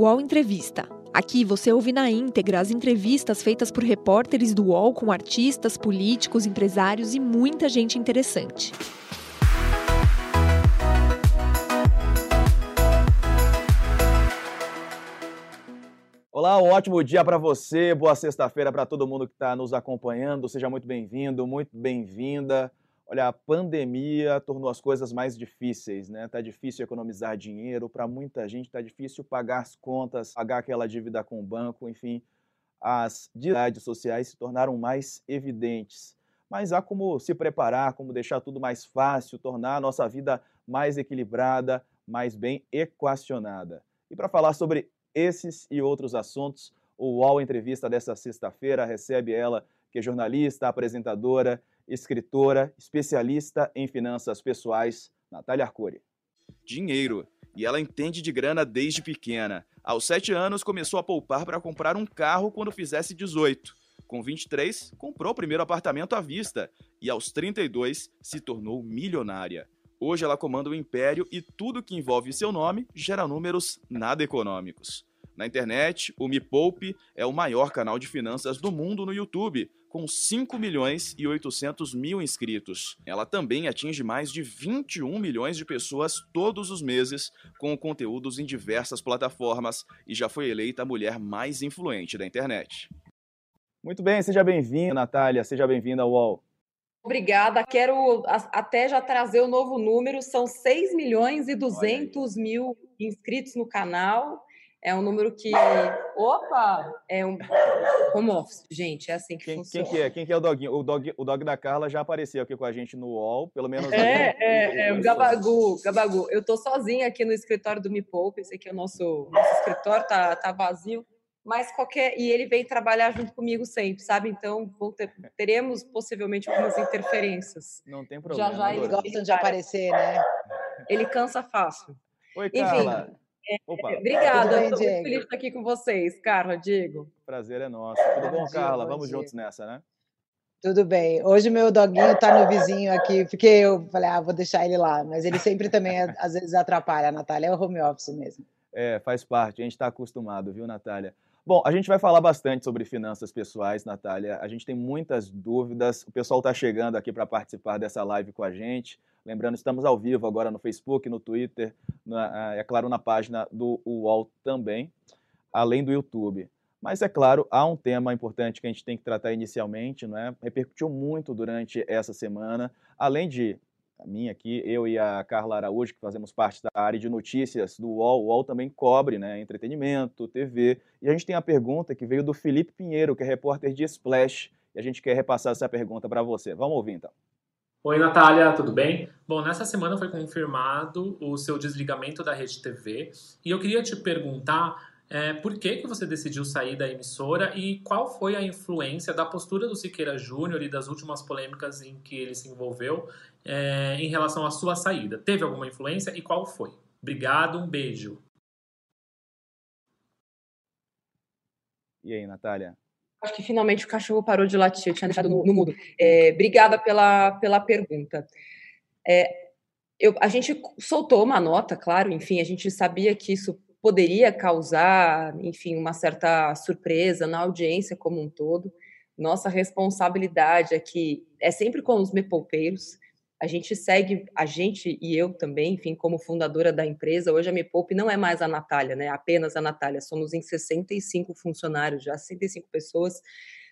UOL Entrevista. Aqui você ouve na íntegra as entrevistas feitas por repórteres do UOL com artistas, políticos, empresários e muita gente interessante. Olá, um ótimo dia para você, boa sexta-feira para todo mundo que está nos acompanhando. Seja muito bem-vindo, muito bem-vinda. Olha, a pandemia tornou as coisas mais difíceis, né? Tá difícil economizar dinheiro, para muita gente tá difícil pagar as contas, pagar aquela dívida com o banco, enfim, as dificuldades sociais se tornaram mais evidentes. Mas há como se preparar, como deixar tudo mais fácil, tornar a nossa vida mais equilibrada, mais bem equacionada. E para falar sobre esses e outros assuntos, o UOL Entrevista dessa sexta-feira recebe ela, que é jornalista, apresentadora escritora, especialista em finanças pessoais, Natália Arcuri. Dinheiro. E ela entende de grana desde pequena. Aos 7 anos, começou a poupar para comprar um carro quando fizesse 18. Com 23, comprou o primeiro apartamento à vista. E aos 32, se tornou milionária. Hoje ela comanda o império e tudo que envolve seu nome gera números nada econômicos. Na internet, o Me Poupe é o maior canal de finanças do mundo no YouTube, com 5 milhões e 800 mil inscritos. Ela também atinge mais de 21 milhões de pessoas todos os meses, com conteúdos em diversas plataformas e já foi eleita a mulher mais influente da internet. Muito bem, seja bem-vinda, Natália, seja bem-vinda ao UOL. Obrigada. Quero até já trazer o novo número, são 6 milhões e 200 mil inscritos no canal. É um número que. Opa! É um home office, gente. É assim que quem, funciona. Quem que é? Quem que é o doguinho? O dog, o dog da Carla já apareceu aqui com a gente no UOL, pelo menos. É, é, é, o Gabagu, Gabagu. Eu tô sozinha aqui no escritório do Me Poupe. Esse aqui é o nosso, nosso escritório, tá, tá vazio. Mas qualquer. E ele vem trabalhar junto comigo sempre, sabe? Então ter, teremos possivelmente algumas interferências. Não tem problema. Já já eles gostam de aparecer, né? Ele cansa fácil. Oi, Carla. Enfim, Opa. Obrigada, estou muito feliz de estar aqui com vocês, Carla, Diego. Prazer é nosso. Tudo bom, Carla? Vamos juntos nessa, né? Tudo bem. Hoje meu doguinho está no vizinho aqui, porque eu falei, ah, vou deixar ele lá. Mas ele sempre também, às vezes, atrapalha. A Natália é o home office mesmo. É, faz parte. A gente está acostumado, viu, Natália? Bom, a gente vai falar bastante sobre finanças pessoais, Natália. A gente tem muitas dúvidas. O pessoal está chegando aqui para participar dessa live com a gente. Lembrando, estamos ao vivo agora no Facebook, no Twitter, na, é claro, na página do UOL também, além do YouTube. Mas, é claro, há um tema importante que a gente tem que tratar inicialmente, não é? repercutiu muito durante essa semana, além de a minha aqui, eu e a Carla Araújo, que fazemos parte da área de notícias do UOL, o UOL também cobre né, entretenimento, TV, e a gente tem a pergunta que veio do Felipe Pinheiro, que é repórter de Splash, e a gente quer repassar essa pergunta para você. Vamos ouvir, então. Oi, Natália, tudo bem? Bom, nessa semana foi confirmado o seu desligamento da Rede TV e eu queria te perguntar é, por que, que você decidiu sair da emissora e qual foi a influência da postura do Siqueira Júnior e das últimas polêmicas em que ele se envolveu é, em relação à sua saída? Teve alguma influência e qual foi? Obrigado, um beijo. E aí, Natália? Acho que finalmente o cachorro parou de latir, eu tinha deixado no, no mudo. É, obrigada pela, pela pergunta. É, eu, a gente soltou uma nota, claro, enfim, a gente sabia que isso poderia causar, enfim, uma certa surpresa na audiência como um todo. Nossa responsabilidade aqui é sempre com os mepoupeiros, a gente segue, a gente e eu também, enfim, como fundadora da empresa, hoje a Me Poupe não é mais a Natália, né? Apenas a Natália. Somos em 65 funcionários, já 65 pessoas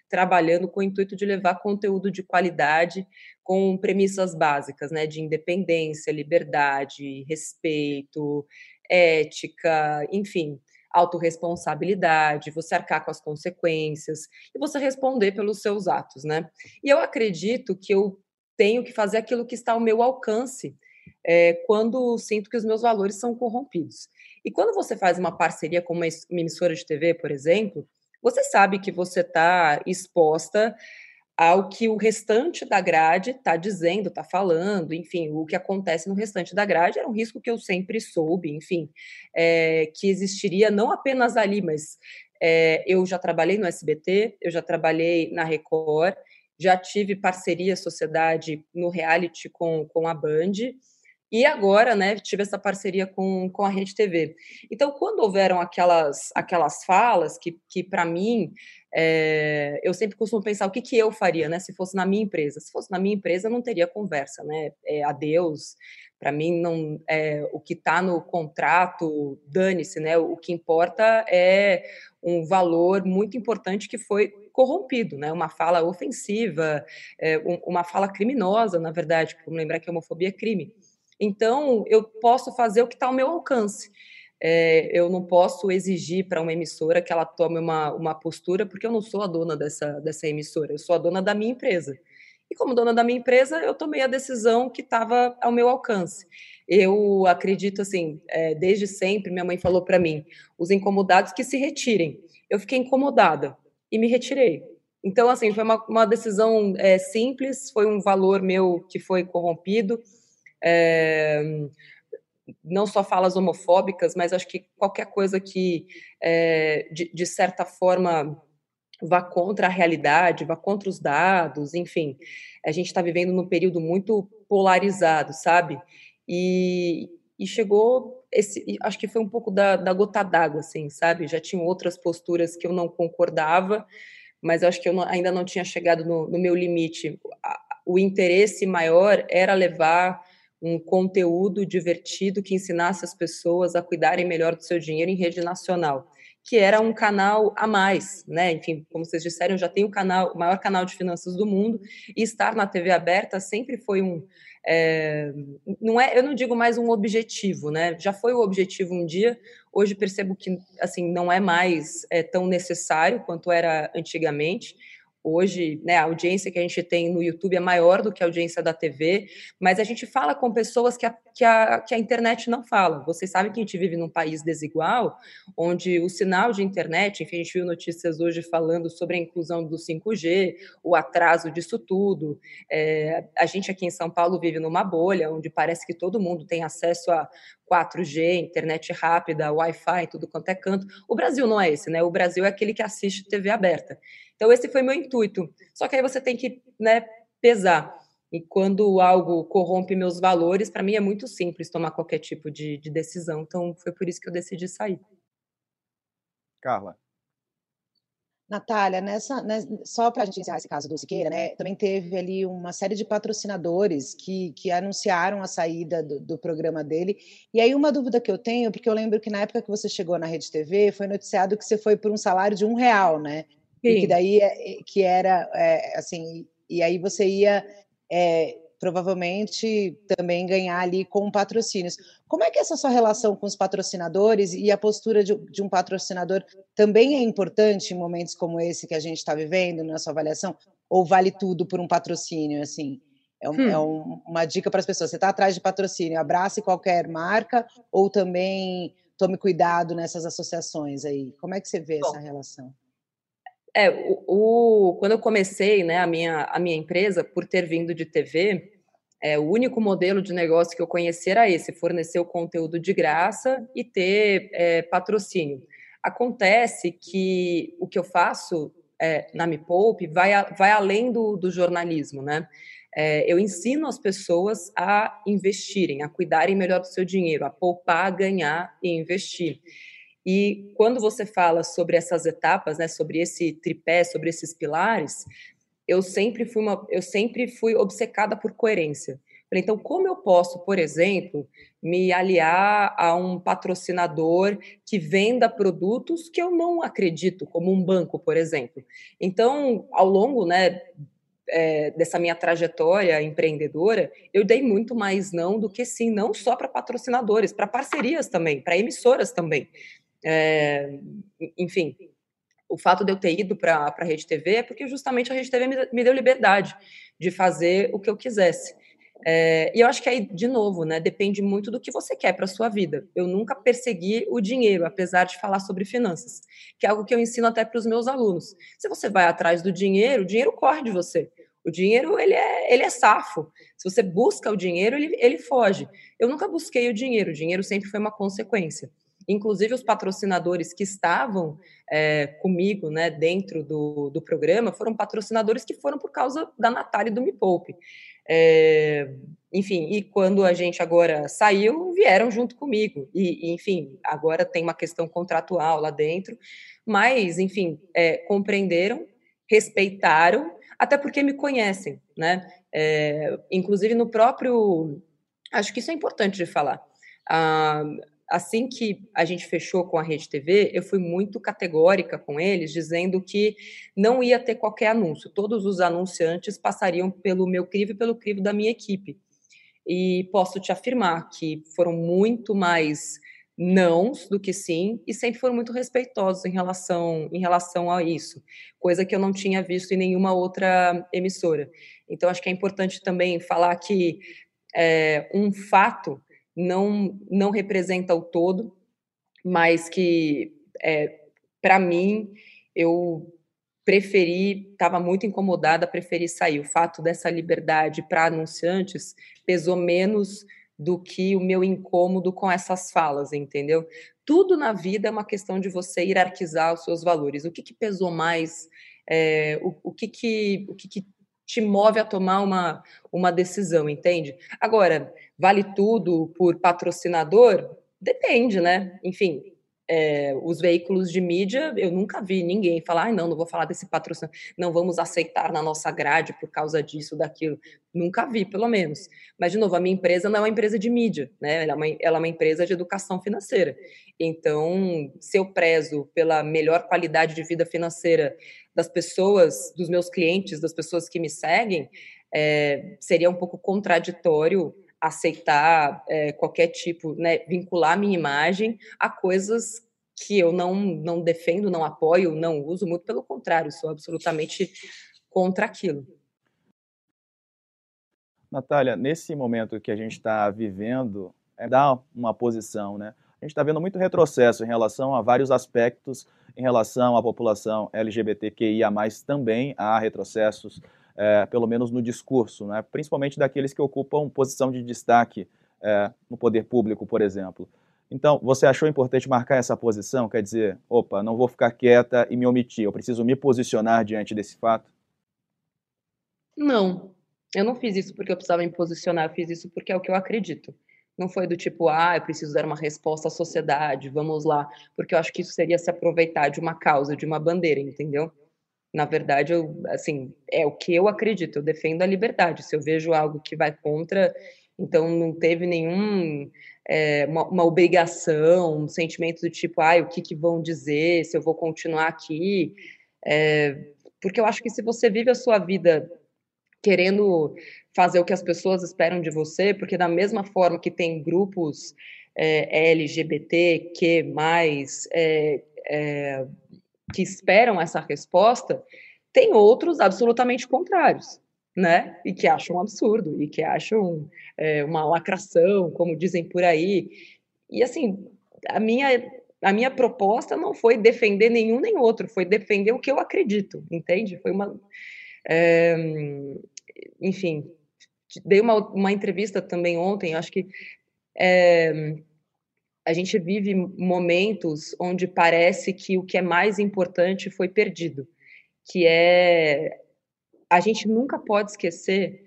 trabalhando com o intuito de levar conteúdo de qualidade com premissas básicas, né? De independência, liberdade, respeito, ética, enfim, autorresponsabilidade, você arcar com as consequências e você responder pelos seus atos, né? E eu acredito que eu tenho que fazer aquilo que está ao meu alcance é, quando sinto que os meus valores são corrompidos. E quando você faz uma parceria com uma emissora de TV, por exemplo, você sabe que você está exposta ao que o restante da grade está dizendo, está falando, enfim, o que acontece no restante da grade era um risco que eu sempre soube, enfim, é, que existiria não apenas ali, mas é, eu já trabalhei no SBT, eu já trabalhei na Record, já tive parceria sociedade no reality com, com a Band, e agora, né, tive essa parceria com, com a Rede TV. Então, quando houveram aquelas, aquelas falas que, que para mim, é, eu sempre costumo pensar o que, que eu faria, né, se fosse na minha empresa. Se fosse na minha empresa, não teria conversa, né, é, adeus, para mim, não é, o que está no contrato, dane-se, né, o que importa é um valor muito importante que foi corrompido, né? Uma fala ofensiva, é, uma fala criminosa, na verdade. Vamos lembrar que a homofobia é crime. Então, eu posso fazer o que está ao meu alcance. É, eu não posso exigir para uma emissora que ela tome uma, uma postura, porque eu não sou a dona dessa, dessa emissora, eu sou a dona da minha empresa. E como dona da minha empresa, eu tomei a decisão que estava ao meu alcance. Eu acredito assim, é, desde sempre, minha mãe falou para mim: os incomodados que se retirem. Eu fiquei incomodada e me retirei. Então, assim, foi uma, uma decisão é, simples, foi um valor meu que foi corrompido é, não só falas homofóbicas, mas acho que qualquer coisa que, é, de, de, certa forma, vá contra a realidade, vá contra os dados, enfim. A gente está vivendo num período muito polarizado, sabe? E, e chegou esse, acho que foi um pouco da, da gota d'água, assim, sabe? Já tinham outras posturas que eu não concordava, mas acho que eu não, ainda não tinha chegado no, no meu limite. O interesse maior era levar um conteúdo divertido que ensinasse as pessoas a cuidarem melhor do seu dinheiro em rede nacional, que era um canal a mais, né? Enfim, como vocês disseram, já tenho o canal, o maior canal de finanças do mundo e estar na TV aberta sempre foi um é, não é, eu não digo mais um objetivo, né? Já foi o objetivo um dia. Hoje percebo que assim não é mais é, tão necessário quanto era antigamente. Hoje, né, a audiência que a gente tem no YouTube é maior do que a audiência da TV, mas a gente fala com pessoas que a, que a, que a internet não fala. Vocês sabem que a gente vive num país desigual, onde o sinal de internet, enfim, a gente viu notícias hoje falando sobre a inclusão do 5G, o atraso disso tudo. É, a gente aqui em São Paulo vive numa bolha, onde parece que todo mundo tem acesso a 4G, internet rápida, Wi-Fi, tudo quanto é canto. O Brasil não é esse, né? O Brasil é aquele que assiste TV aberta. Então, esse foi meu intuito. Só que aí você tem que né, pesar. E quando algo corrompe meus valores, para mim é muito simples tomar qualquer tipo de, de decisão. Então, foi por isso que eu decidi sair. Carla. Natália, nessa, né, só para a gente encerrar esse caso do Siqueira, né, também teve ali uma série de patrocinadores que, que anunciaram a saída do, do, programa dele. E aí, uma dúvida que eu tenho, porque eu lembro que na época que você chegou na Rede TV, foi noticiado que você foi por um salário de um real, né? Sim. E que daí é, que era é, assim, e aí você ia é, provavelmente também ganhar ali com patrocínios. Como é que é essa sua relação com os patrocinadores e a postura de, de um patrocinador também é importante em momentos como esse que a gente está vivendo na sua avaliação? Ou vale tudo por um patrocínio, assim? É, um, hum. é um, uma dica para as pessoas. Você está atrás de patrocínio, abrace qualquer marca ou também tome cuidado nessas associações aí. Como é que você vê Bom, essa relação? É, o, o, quando eu comecei né, a, minha, a minha empresa, por ter vindo de TV, é, o único modelo de negócio que eu conheci era esse: fornecer o conteúdo de graça e ter é, patrocínio. Acontece que o que eu faço é, na Me Poupe vai, a, vai além do, do jornalismo, né? É, eu ensino as pessoas a investirem, a cuidarem melhor do seu dinheiro, a poupar, ganhar e investir. E quando você fala sobre essas etapas, né, sobre esse tripé, sobre esses pilares, eu sempre fui uma, eu sempre fui obcecada por coerência. Então, como eu posso, por exemplo, me aliar a um patrocinador que venda produtos que eu não acredito, como um banco, por exemplo? Então, ao longo, né, é, dessa minha trajetória empreendedora, eu dei muito mais não do que sim, não só para patrocinadores, para parcerias também, para emissoras também. É, enfim, o fato de eu ter ido para a Rede TV é porque justamente a Rede TV me, me deu liberdade de fazer o que eu quisesse. É, e eu acho que aí, de novo, né, depende muito do que você quer para a sua vida. Eu nunca persegui o dinheiro, apesar de falar sobre finanças, que é algo que eu ensino até para os meus alunos. Se você vai atrás do dinheiro, o dinheiro corre de você. O dinheiro, ele é, ele é safo. Se você busca o dinheiro, ele, ele foge. Eu nunca busquei o dinheiro, o dinheiro sempre foi uma consequência. Inclusive, os patrocinadores que estavam é, comigo né, dentro do, do programa foram patrocinadores que foram por causa da Natália e do Me Poupe. É, enfim, e quando a gente agora saiu, vieram junto comigo. E, enfim, agora tem uma questão contratual lá dentro, mas, enfim, é, compreenderam, respeitaram, até porque me conhecem, né? É, inclusive no próprio. Acho que isso é importante de falar. Ah, assim que a gente fechou com a Rede TV, eu fui muito categórica com eles, dizendo que não ia ter qualquer anúncio. Todos os anunciantes passariam pelo meu crivo e pelo crivo da minha equipe. E posso te afirmar que foram muito mais nãos do que sim, e sempre foram muito respeitosos em relação, em relação a isso, coisa que eu não tinha visto em nenhuma outra emissora. Então, acho que é importante também falar que é, um fato não, não representa o todo, mas que, é, para mim, eu preferi, estava muito incomodada, preferi sair. O fato dessa liberdade para anunciantes pesou menos do que o meu incômodo com essas falas, entendeu? Tudo na vida é uma questão de você hierarquizar os seus valores. O que, que pesou mais? É, o, o, que, que, o que, que te move a tomar uma, uma decisão, entende? Agora, vale tudo por patrocinador? Depende, né? Enfim, é, os veículos de mídia, eu nunca vi ninguém falar, ah, não, não vou falar desse patrocínio, não vamos aceitar na nossa grade por causa disso, daquilo. Nunca vi, pelo menos. Mas, de novo, a minha empresa não é uma empresa de mídia, né? Ela é uma, ela é uma empresa de educação financeira. Então, se eu prezo pela melhor qualidade de vida financeira das pessoas, dos meus clientes, das pessoas que me seguem, é, seria um pouco contraditório aceitar é, qualquer tipo, né, vincular minha imagem a coisas que eu não, não defendo, não apoio, não uso, muito pelo contrário, sou absolutamente contra aquilo. Natália, nesse momento que a gente está vivendo, é dar uma posição, né? A gente está vendo muito retrocesso em relação a vários aspectos, em relação à população LGBTQIA+, também há retrocessos é, pelo menos no discurso, né? principalmente daqueles que ocupam posição de destaque é, no poder público, por exemplo. Então, você achou importante marcar essa posição? Quer dizer, opa, não vou ficar quieta e me omitir, eu preciso me posicionar diante desse fato? Não, eu não fiz isso porque eu precisava me posicionar, eu fiz isso porque é o que eu acredito. Não foi do tipo, ah, eu preciso dar uma resposta à sociedade, vamos lá, porque eu acho que isso seria se aproveitar de uma causa, de uma bandeira, entendeu? Na verdade, eu, assim, é o que eu acredito, eu defendo a liberdade. Se eu vejo algo que vai contra, então não teve nenhum é, uma, uma, obrigação, um sentimento do tipo, ah, o que, que vão dizer, se eu vou continuar aqui. É, porque eu acho que se você vive a sua vida querendo fazer o que as pessoas esperam de você, porque da mesma forma que tem grupos é, LGBT, que mais é, é que esperam essa resposta, tem outros absolutamente contrários, né? E que acham um absurdo, e que acham é, uma lacração, como dizem por aí. E assim, a minha, a minha proposta não foi defender nenhum nem outro, foi defender o que eu acredito, entende? Foi uma. É, enfim, dei uma, uma entrevista também ontem, acho que. É, a gente vive momentos onde parece que o que é mais importante foi perdido, que é a gente nunca pode esquecer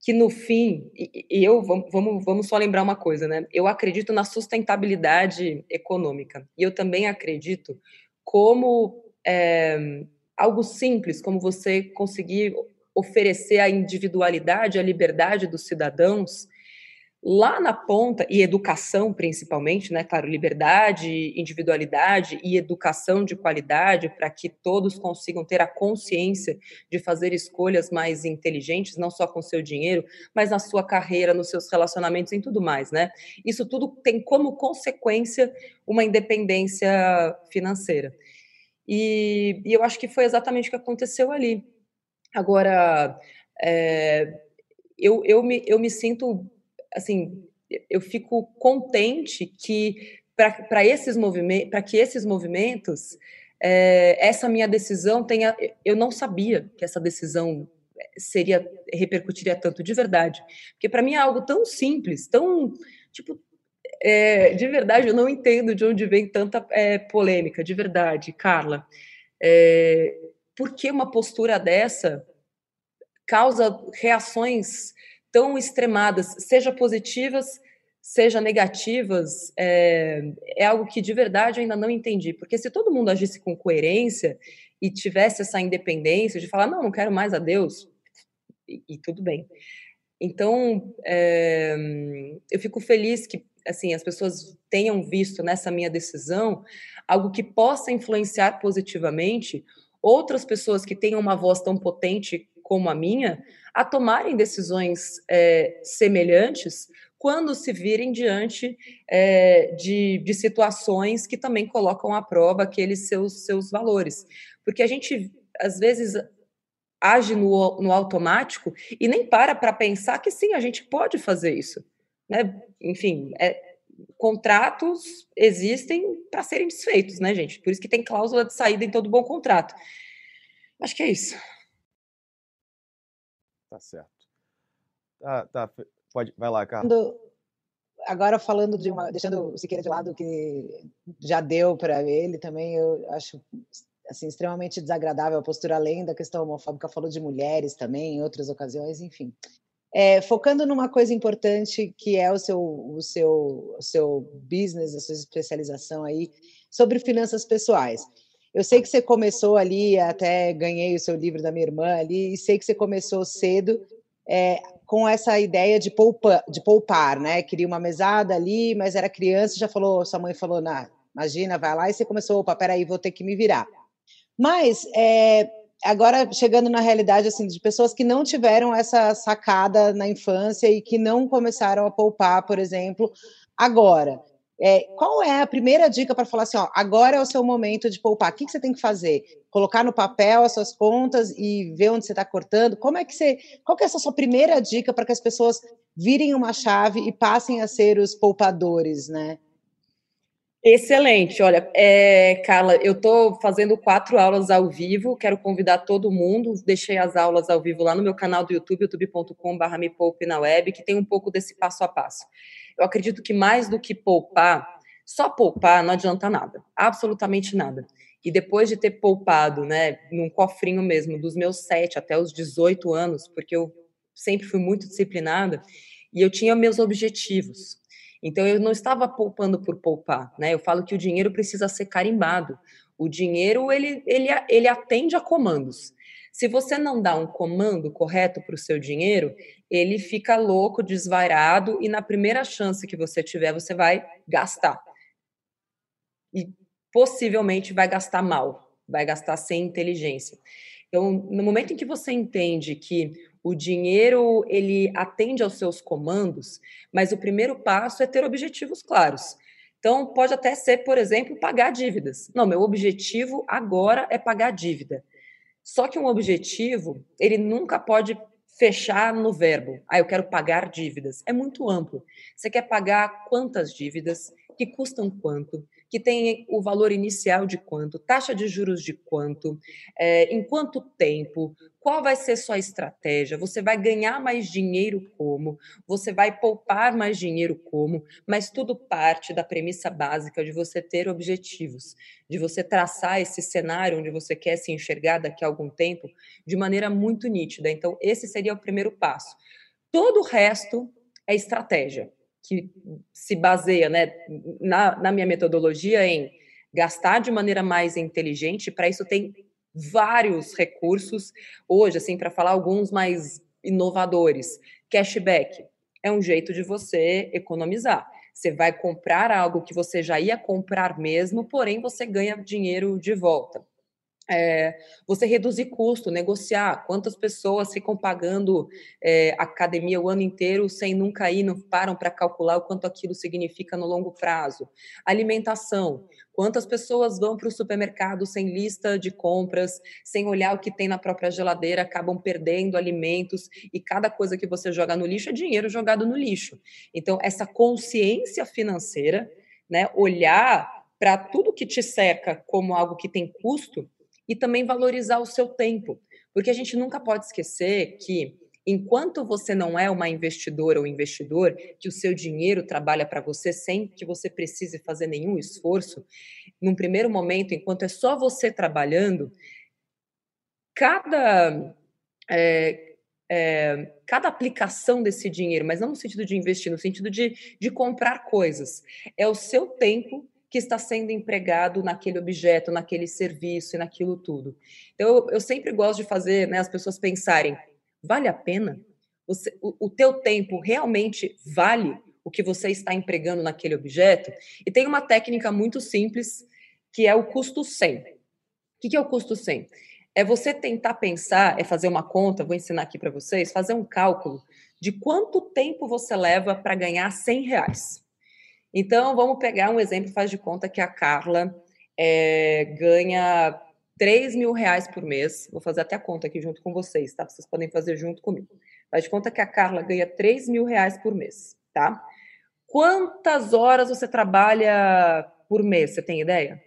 que no fim, e eu vamos, vamos só lembrar uma coisa, né? Eu acredito na sustentabilidade econômica e eu também acredito como é, algo simples, como você conseguir oferecer a individualidade, a liberdade dos cidadãos Lá na ponta, e educação principalmente, né? Claro, liberdade, individualidade e educação de qualidade para que todos consigam ter a consciência de fazer escolhas mais inteligentes, não só com seu dinheiro, mas na sua carreira, nos seus relacionamentos, em tudo mais, né? Isso tudo tem como consequência uma independência financeira. E, e eu acho que foi exatamente o que aconteceu ali. Agora, é, eu, eu, me, eu me sinto assim, eu fico contente que para esses movimentos, para que esses movimentos, é, essa minha decisão tenha, eu não sabia que essa decisão seria repercutiria tanto de verdade, porque para mim é algo tão simples, tão tipo é, de verdade eu não entendo de onde vem tanta é, polêmica, de verdade, Carla. É, por que uma postura dessa causa reações tão extremadas, seja positivas, seja negativas, é, é algo que de verdade eu ainda não entendi. Porque se todo mundo agisse com coerência e tivesse essa independência de falar, não, não quero mais a Deus, e, e tudo bem. Então, é, eu fico feliz que assim as pessoas tenham visto nessa minha decisão algo que possa influenciar positivamente outras pessoas que tenham uma voz tão potente como a minha a tomarem decisões é, semelhantes quando se virem diante é, de, de situações que também colocam à prova aqueles seus, seus valores. Porque a gente, às vezes, age no, no automático e nem para para pensar que sim, a gente pode fazer isso. Né? Enfim, é, contratos existem para serem desfeitos, né, gente? Por isso que tem cláusula de saída em todo bom contrato. Acho que é isso. Tá certo. Tá, tá. Pode, vai lá, Carlos. Agora falando de uma, deixando o Siqueira de lado que já deu para ele também, eu acho assim extremamente desagradável a postura além da questão homofóbica, falou de mulheres também em outras ocasiões, enfim. É, focando numa coisa importante que é o seu, o seu, o seu business, a sua especialização aí sobre finanças pessoais. Eu sei que você começou ali, até ganhei o seu livro da minha irmã ali, e sei que você começou cedo é, com essa ideia de, poupa, de poupar, né? Queria uma mesada ali, mas era criança, já falou, sua mãe falou, na, imagina, vai lá, e você começou, opa, peraí, vou ter que me virar. Mas é, agora chegando na realidade assim de pessoas que não tiveram essa sacada na infância e que não começaram a poupar, por exemplo, agora. É, qual é a primeira dica para falar assim, ó, agora é o seu momento de poupar? O que, que você tem que fazer? Colocar no papel as suas contas e ver onde você está cortando? Como é que você? Qual que é essa sua primeira dica para que as pessoas virem uma chave e passem a ser os poupadores, né? Excelente. Olha, é, Carla, eu estou fazendo quatro aulas ao vivo, quero convidar todo mundo. Deixei as aulas ao vivo lá no meu canal do YouTube, youtube.com.br me poupe na web, que tem um pouco desse passo a passo. Eu acredito que mais do que poupar, só poupar não adianta nada, absolutamente nada. E depois de ter poupado, né, num cofrinho mesmo, dos meus sete até os 18 anos, porque eu sempre fui muito disciplinada, e eu tinha meus objetivos. Então eu não estava poupando por poupar, né? Eu falo que o dinheiro precisa ser carimbado. O dinheiro ele, ele, ele atende a comandos. Se você não dá um comando correto para o seu dinheiro, ele fica louco, desvairado e na primeira chance que você tiver, você vai gastar. E possivelmente vai gastar mal, vai gastar sem inteligência. Então, no momento em que você entende que o dinheiro ele atende aos seus comandos, mas o primeiro passo é ter objetivos claros. Então, pode até ser, por exemplo, pagar dívidas. Não, meu objetivo agora é pagar dívida. Só que um objetivo, ele nunca pode fechar no verbo. Ah, eu quero pagar dívidas. É muito amplo. Você quer pagar quantas dívidas? Que custam quanto? Que tem o valor inicial de quanto, taxa de juros de quanto, é, em quanto tempo, qual vai ser sua estratégia, você vai ganhar mais dinheiro como, você vai poupar mais dinheiro como, mas tudo parte da premissa básica de você ter objetivos, de você traçar esse cenário onde você quer se enxergar daqui a algum tempo de maneira muito nítida. Então, esse seria o primeiro passo. Todo o resto é estratégia que se baseia né, na, na minha metodologia em gastar de maneira mais inteligente. Para isso, tem vários recursos. Hoje, assim, para falar alguns mais inovadores, cashback é um jeito de você economizar. Você vai comprar algo que você já ia comprar mesmo, porém você ganha dinheiro de volta é, você reduzir custo, negociar. Quantas pessoas ficam pagando é, academia o ano inteiro sem nunca ir, não param para calcular o quanto aquilo significa no longo prazo? Alimentação. Quantas pessoas vão para o supermercado sem lista de compras, sem olhar o que tem na própria geladeira, acabam perdendo alimentos e cada coisa que você joga no lixo é dinheiro jogado no lixo. Então, essa consciência financeira, né, olhar para tudo que te cerca como algo que tem custo, e também valorizar o seu tempo, porque a gente nunca pode esquecer que enquanto você não é uma investidora ou investidor, que o seu dinheiro trabalha para você sem que você precise fazer nenhum esforço, num primeiro momento, enquanto é só você trabalhando, cada é, é, cada aplicação desse dinheiro, mas não no sentido de investir, no sentido de, de comprar coisas. É o seu tempo que está sendo empregado naquele objeto, naquele serviço e naquilo tudo. Então, eu, sempre gosto de fazer né, as pessoas pensarem: vale a pena? Você, o, o teu tempo realmente vale o que você está empregando naquele objeto? E tem uma técnica muito simples que é o custo 100. O que, que é o custo 100? É você tentar pensar, é fazer uma conta, vou ensinar aqui para vocês, fazer um cálculo de quanto tempo você leva para ganhar 100 reais. Então, vamos pegar um exemplo, faz de conta que a Carla é, ganha 3 mil reais por mês. Vou fazer até a conta aqui junto com vocês, tá? Vocês podem fazer junto comigo. Faz de conta que a Carla ganha 3 mil reais por mês, tá? Quantas horas você trabalha por mês? Você tem ideia?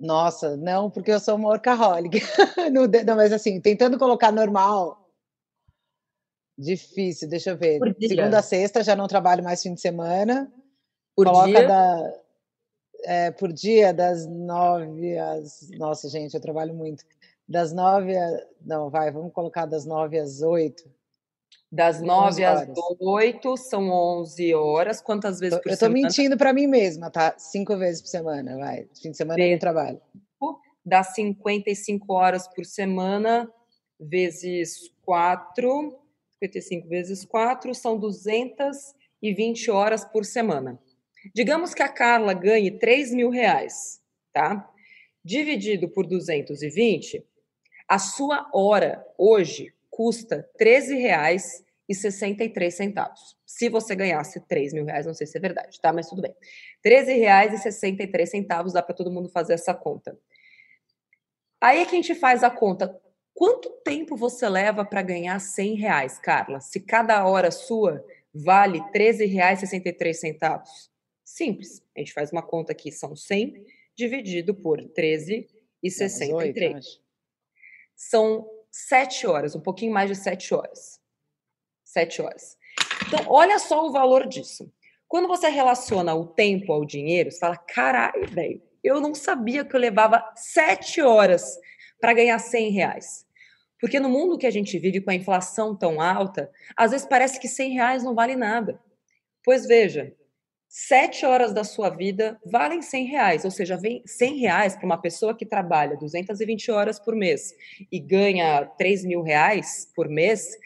Nossa, não, porque eu sou uma workaholic. não, não, mas assim, tentando colocar normal. Difícil, deixa eu ver. Segunda a sexta já não trabalho mais fim de semana. Por Coloca dia? Da, é, por dia, das nove às. Nossa, gente, eu trabalho muito. Das nove a. Não, vai, vamos colocar das nove às oito. Das nove às oito são onze horas. Quantas vezes por eu semana? Eu tô mentindo para mim mesma, tá? Cinco vezes por semana, vai. Fim de semana eu trabalho. Dá 55 horas por semana, vezes quatro. 55 vezes quatro são 220 horas por semana. Digamos que a Carla ganhe 3 mil reais, tá? Dividido por 220, a sua hora hoje custa R$ 13,63. Se você ganhasse 3 mil reais, não sei se é verdade, tá? Mas tudo bem. R$ 13,63 dá para todo mundo fazer essa conta. Aí é que a gente faz a conta. Quanto tempo você leva para ganhar 100 reais, Carla? Se cada hora sua vale R$ 13,63? Simples. A gente faz uma conta aqui, são 100 dividido por 13,63. São sete horas, um pouquinho mais de sete horas. Sete horas. Então, olha só o valor disso. Quando você relaciona o tempo ao dinheiro, você fala: caralho, velho, eu não sabia que eu levava sete horas para ganhar 100 reais. Porque no mundo que a gente vive com a inflação tão alta, às vezes parece que 100 reais não vale nada. Pois veja, sete horas da sua vida valem 100 reais, ou seja, vem 100 reais para uma pessoa que trabalha 220 horas por mês e ganha 3 mil reais por mês,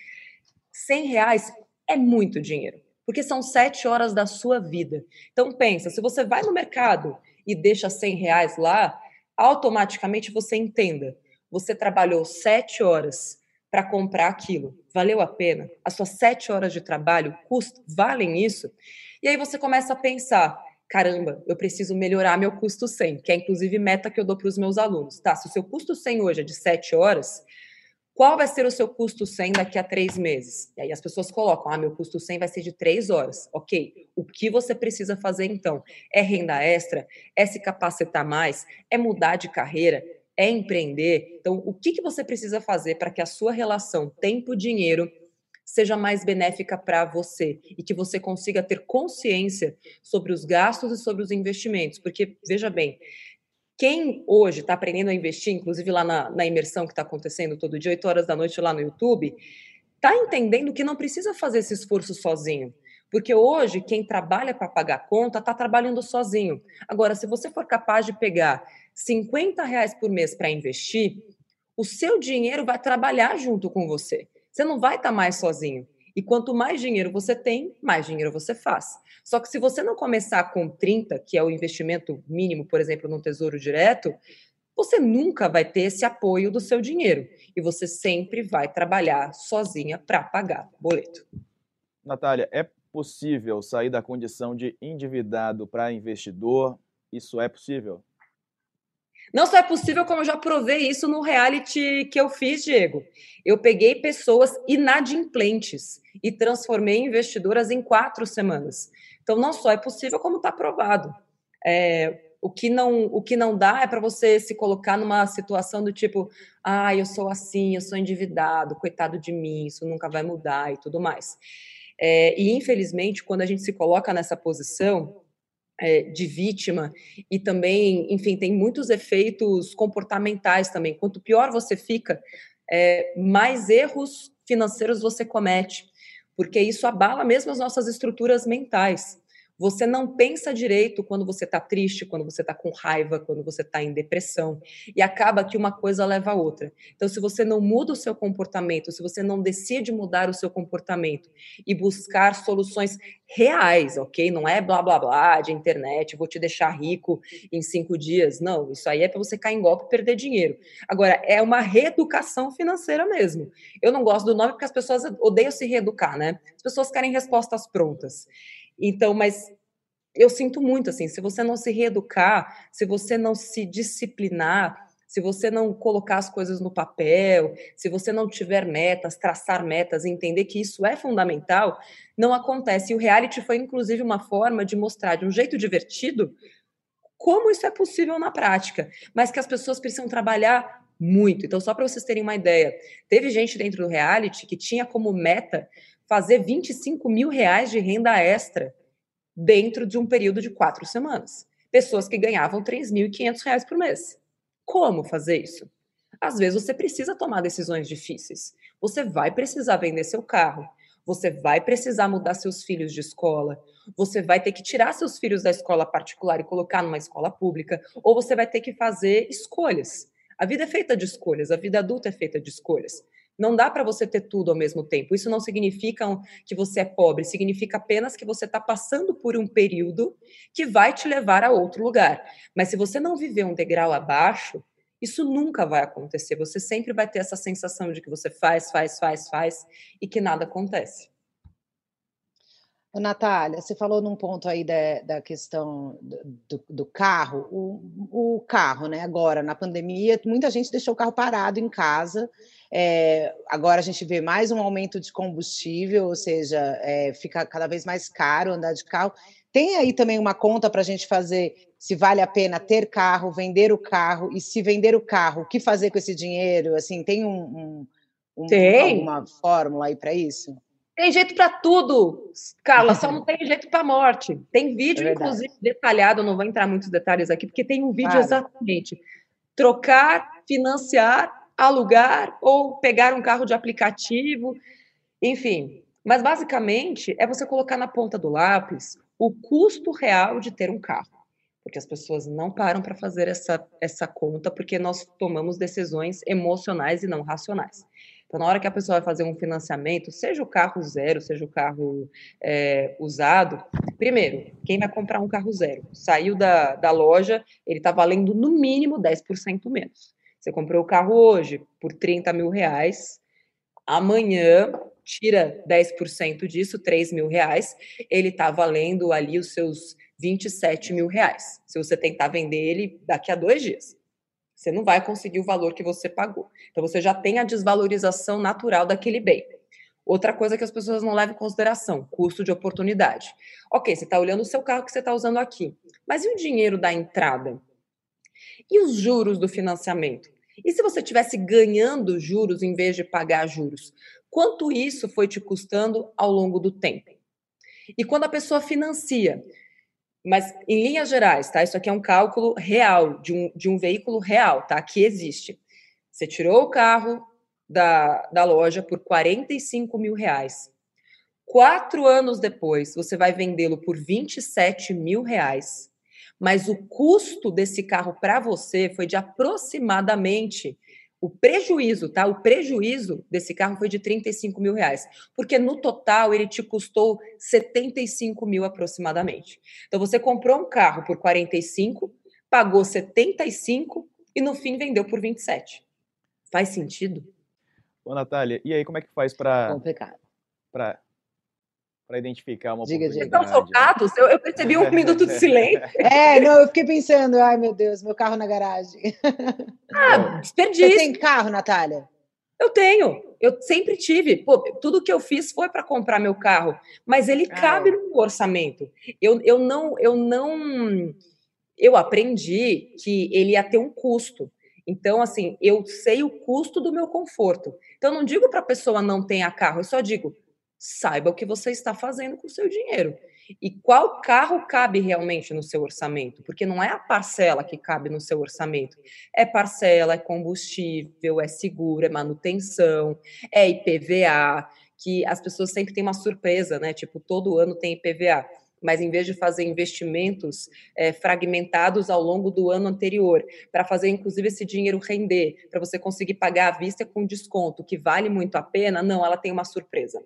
100 reais é muito dinheiro, porque são sete horas da sua vida. Então pensa, se você vai no mercado e deixa 100 reais lá, automaticamente você entenda, você trabalhou sete horas para comprar aquilo, valeu a pena? As suas sete horas de trabalho custo, valem isso? E aí você começa a pensar: caramba, eu preciso melhorar meu custo 100, que é inclusive meta que eu dou para os meus alunos. Tá, se o seu custo 100 hoje é de 7 horas, qual vai ser o seu custo 100 daqui a três meses? E aí as pessoas colocam: ah, meu custo 100 vai ser de três horas. Ok, o que você precisa fazer então? É renda extra? É se capacitar mais? É mudar de carreira? É empreender? Então, o que, que você precisa fazer para que a sua relação tempo-dinheiro seja mais benéfica para você e que você consiga ter consciência sobre os gastos e sobre os investimentos. Porque, veja bem, quem hoje está aprendendo a investir, inclusive lá na, na imersão que está acontecendo todo dia, 8 horas da noite lá no YouTube, está entendendo que não precisa fazer esse esforço sozinho. Porque hoje, quem trabalha para pagar conta está trabalhando sozinho. Agora, se você for capaz de pegar 50 reais por mês para investir, o seu dinheiro vai trabalhar junto com você. Você não vai estar tá mais sozinho. E quanto mais dinheiro você tem, mais dinheiro você faz. Só que se você não começar com 30, que é o investimento mínimo, por exemplo, no Tesouro Direto, você nunca vai ter esse apoio do seu dinheiro. E você sempre vai trabalhar sozinha para pagar boleto. Natália, é possível sair da condição de endividado para investidor? Isso é possível? Não só é possível, como eu já provei isso no reality que eu fiz, Diego. Eu peguei pessoas inadimplentes e transformei em investidoras em quatro semanas. Então, não só é possível, como está provado. É, o, que não, o que não dá é para você se colocar numa situação do tipo, ah, eu sou assim, eu sou endividado, coitado de mim, isso nunca vai mudar e tudo mais. É, e, infelizmente, quando a gente se coloca nessa posição, é, de vítima e também, enfim, tem muitos efeitos comportamentais também. Quanto pior você fica, é, mais erros financeiros você comete, porque isso abala mesmo as nossas estruturas mentais. Você não pensa direito quando você está triste, quando você está com raiva, quando você está em depressão. E acaba que uma coisa leva a outra. Então, se você não muda o seu comportamento, se você não decide mudar o seu comportamento e buscar soluções reais, ok? Não é blá blá blá de internet, vou te deixar rico em cinco dias. Não, isso aí é para você cair em golpe e perder dinheiro. Agora, é uma reeducação financeira mesmo. Eu não gosto do nome porque as pessoas odeiam se reeducar, né? As pessoas querem respostas prontas. Então, mas eu sinto muito assim, se você não se reeducar, se você não se disciplinar, se você não colocar as coisas no papel, se você não tiver metas, traçar metas, entender que isso é fundamental, não acontece. E o reality foi inclusive uma forma de mostrar de um jeito divertido como isso é possível na prática, mas que as pessoas precisam trabalhar muito. Então, só para vocês terem uma ideia, teve gente dentro do reality que tinha como meta fazer 25 mil reais de renda extra dentro de um período de quatro semanas. Pessoas que ganhavam 3.500 reais por mês. Como fazer isso? Às vezes você precisa tomar decisões difíceis. Você vai precisar vender seu carro. Você vai precisar mudar seus filhos de escola. Você vai ter que tirar seus filhos da escola particular e colocar numa escola pública. Ou você vai ter que fazer escolhas. A vida é feita de escolhas. A vida adulta é feita de escolhas. Não dá para você ter tudo ao mesmo tempo. Isso não significa que você é pobre, significa apenas que você está passando por um período que vai te levar a outro lugar. Mas se você não viver um degrau abaixo, isso nunca vai acontecer. Você sempre vai ter essa sensação de que você faz, faz, faz, faz e que nada acontece. Natália, você falou num ponto aí da, da questão do, do carro. O, o, carro, né? Agora, na pandemia, muita gente deixou o carro parado em casa é, agora a gente vê mais um aumento de combustível, ou seja, é, fica cada vez mais caro andar de carro. Tem aí também uma conta para a gente fazer se vale a pena ter carro, vender o carro, e se vender o carro, o que fazer com esse dinheiro? Assim, tem um, um, um tem. uma fórmula aí para isso? Tem jeito para tudo, Carla, só não tem jeito para morte. Tem vídeo, é inclusive, detalhado, não vou entrar muitos detalhes aqui, porque tem um vídeo claro. exatamente. Trocar, financiar alugar ou pegar um carro de aplicativo, enfim. Mas basicamente é você colocar na ponta do lápis o custo real de ter um carro. Porque as pessoas não param para fazer essa, essa conta, porque nós tomamos decisões emocionais e não racionais. Então, na hora que a pessoa vai fazer um financiamento, seja o carro zero, seja o carro é, usado, primeiro, quem vai comprar um carro zero? Saiu da, da loja, ele está valendo no mínimo 10% menos. Você comprou o carro hoje por 30 mil reais, amanhã tira 10% disso, 3 mil reais, ele está valendo ali os seus 27 mil reais. Se você tentar vender ele daqui a dois dias, você não vai conseguir o valor que você pagou. Então você já tem a desvalorização natural daquele bem. Outra coisa que as pessoas não levam em consideração, custo de oportunidade. Ok, você está olhando o seu carro que você está usando aqui, mas e o dinheiro da entrada? E os juros do financiamento? E se você tivesse ganhando juros em vez de pagar juros? Quanto isso foi te custando ao longo do tempo? E quando a pessoa financia, mas em linhas gerais, tá? Isso aqui é um cálculo real, de um, de um veículo real, tá? Que existe. Você tirou o carro da, da loja por 45 mil reais. Quatro anos depois, você vai vendê-lo por 27 mil reais mas o custo desse carro para você foi de aproximadamente o prejuízo, tá? O prejuízo desse carro foi de 35 mil reais, porque no total ele te custou 75 mil aproximadamente. Então você comprou um carro por 45, pagou 75 e no fim vendeu por 27. Faz sentido? Ô, Natália, e aí como é que faz para complicado para para identificar uma Diga, oportunidade. Vocês estão focados? Eu, eu, percebi um minuto de silêncio. É, não, eu fiquei pensando, ai meu Deus, meu carro na garagem. Ah, desperdício. Você tem carro, Natália? Eu tenho, eu sempre tive. Pô, tudo que eu fiz foi para comprar meu carro, mas ele ah, cabe é. no orçamento. Eu, eu não, eu não, eu aprendi que ele ia ter um custo. Então, assim, eu sei o custo do meu conforto. Então, não digo para a pessoa não tenha carro, eu só digo, saiba o que você está fazendo com o seu dinheiro. E qual carro cabe realmente no seu orçamento? Porque não é a parcela que cabe no seu orçamento. É parcela, é combustível, é seguro, é manutenção, é IPVA, que as pessoas sempre têm uma surpresa, né? Tipo, todo ano tem IPVA mas em vez de fazer investimentos é, fragmentados ao longo do ano anterior, para fazer inclusive esse dinheiro render, para você conseguir pagar à vista com desconto, que vale muito a pena, não, ela tem uma surpresa.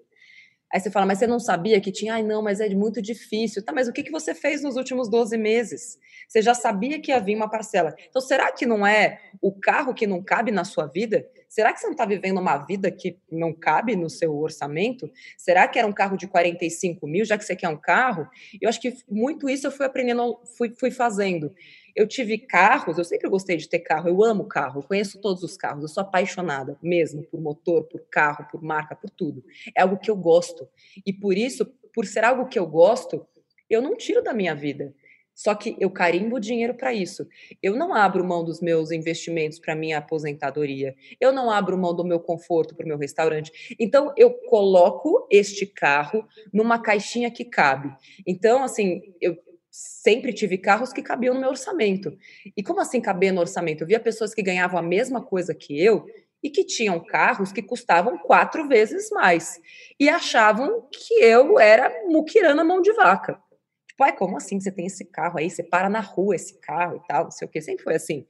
Aí você fala, mas você não sabia que tinha? Ai, não, mas é muito difícil. Tá, mas o que, que você fez nos últimos 12 meses? Você já sabia que havia uma parcela. Então, será que não é o carro que não cabe na sua vida? Será que você não está vivendo uma vida que não cabe no seu orçamento? Será que era um carro de 45 mil, já que você quer um carro? Eu acho que muito isso eu fui aprendendo, fui, fui fazendo. Eu tive carros, eu sempre gostei de ter carro, eu amo carro, eu conheço todos os carros, eu sou apaixonada mesmo por motor, por carro, por marca, por tudo. É algo que eu gosto. E por isso, por ser algo que eu gosto, eu não tiro da minha vida. Só que eu carimbo dinheiro para isso. Eu não abro mão dos meus investimentos para minha aposentadoria. Eu não abro mão do meu conforto para o meu restaurante. Então eu coloco este carro numa caixinha que cabe. Então assim, eu sempre tive carros que cabiam no meu orçamento. E como assim cabia no orçamento? Eu via pessoas que ganhavam a mesma coisa que eu e que tinham carros que custavam quatro vezes mais e achavam que eu era muquirana mão de vaca. Tipo, ai, como assim? Você tem esse carro aí, você para na rua esse carro e tal, não sei o que. Sempre foi assim.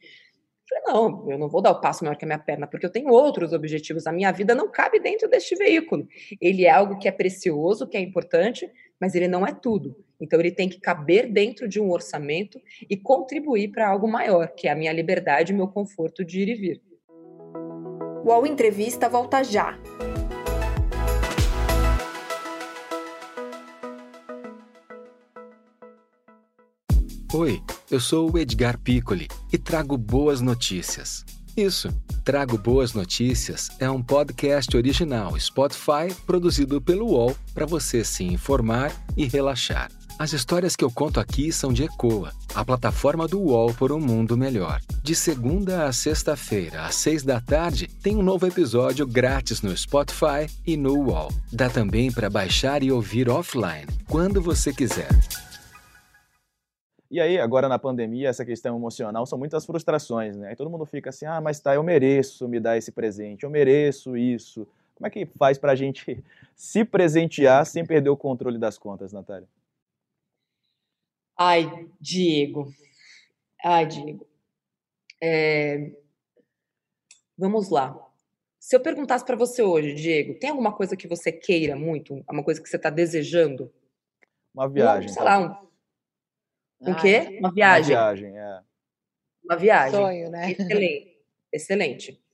falei, não, eu não vou dar o passo maior que a minha perna, porque eu tenho outros objetivos. A minha vida não cabe dentro deste veículo. Ele é algo que é precioso, que é importante, mas ele não é tudo. Então, ele tem que caber dentro de um orçamento e contribuir para algo maior, que é a minha liberdade e meu conforto de ir e vir. O UOL Entrevista volta já. Oi, eu sou o Edgar Piccoli e trago boas notícias. Isso, Trago Boas Notícias é um podcast original Spotify produzido pelo UOL para você se informar e relaxar. As histórias que eu conto aqui são de Ecoa, a plataforma do UOL por um mundo melhor. De segunda a sexta-feira, às seis da tarde, tem um novo episódio grátis no Spotify e no UOL. Dá também para baixar e ouvir offline, quando você quiser. E aí, agora na pandemia, essa questão emocional são muitas frustrações, né? Aí todo mundo fica assim, ah, mas tá, eu mereço me dar esse presente, eu mereço isso. Como é que faz para a gente se presentear sem perder o controle das contas, Natália? Ai, Diego. Ai, Diego. É... Vamos lá. Se eu perguntasse para você hoje, Diego, tem alguma coisa que você queira muito? Uma coisa que você está desejando? Uma viagem. sei lá, um um quê? Uma viagem. Uma viagem, é. Uma viagem. Sonho, né? Excelente. Excelente.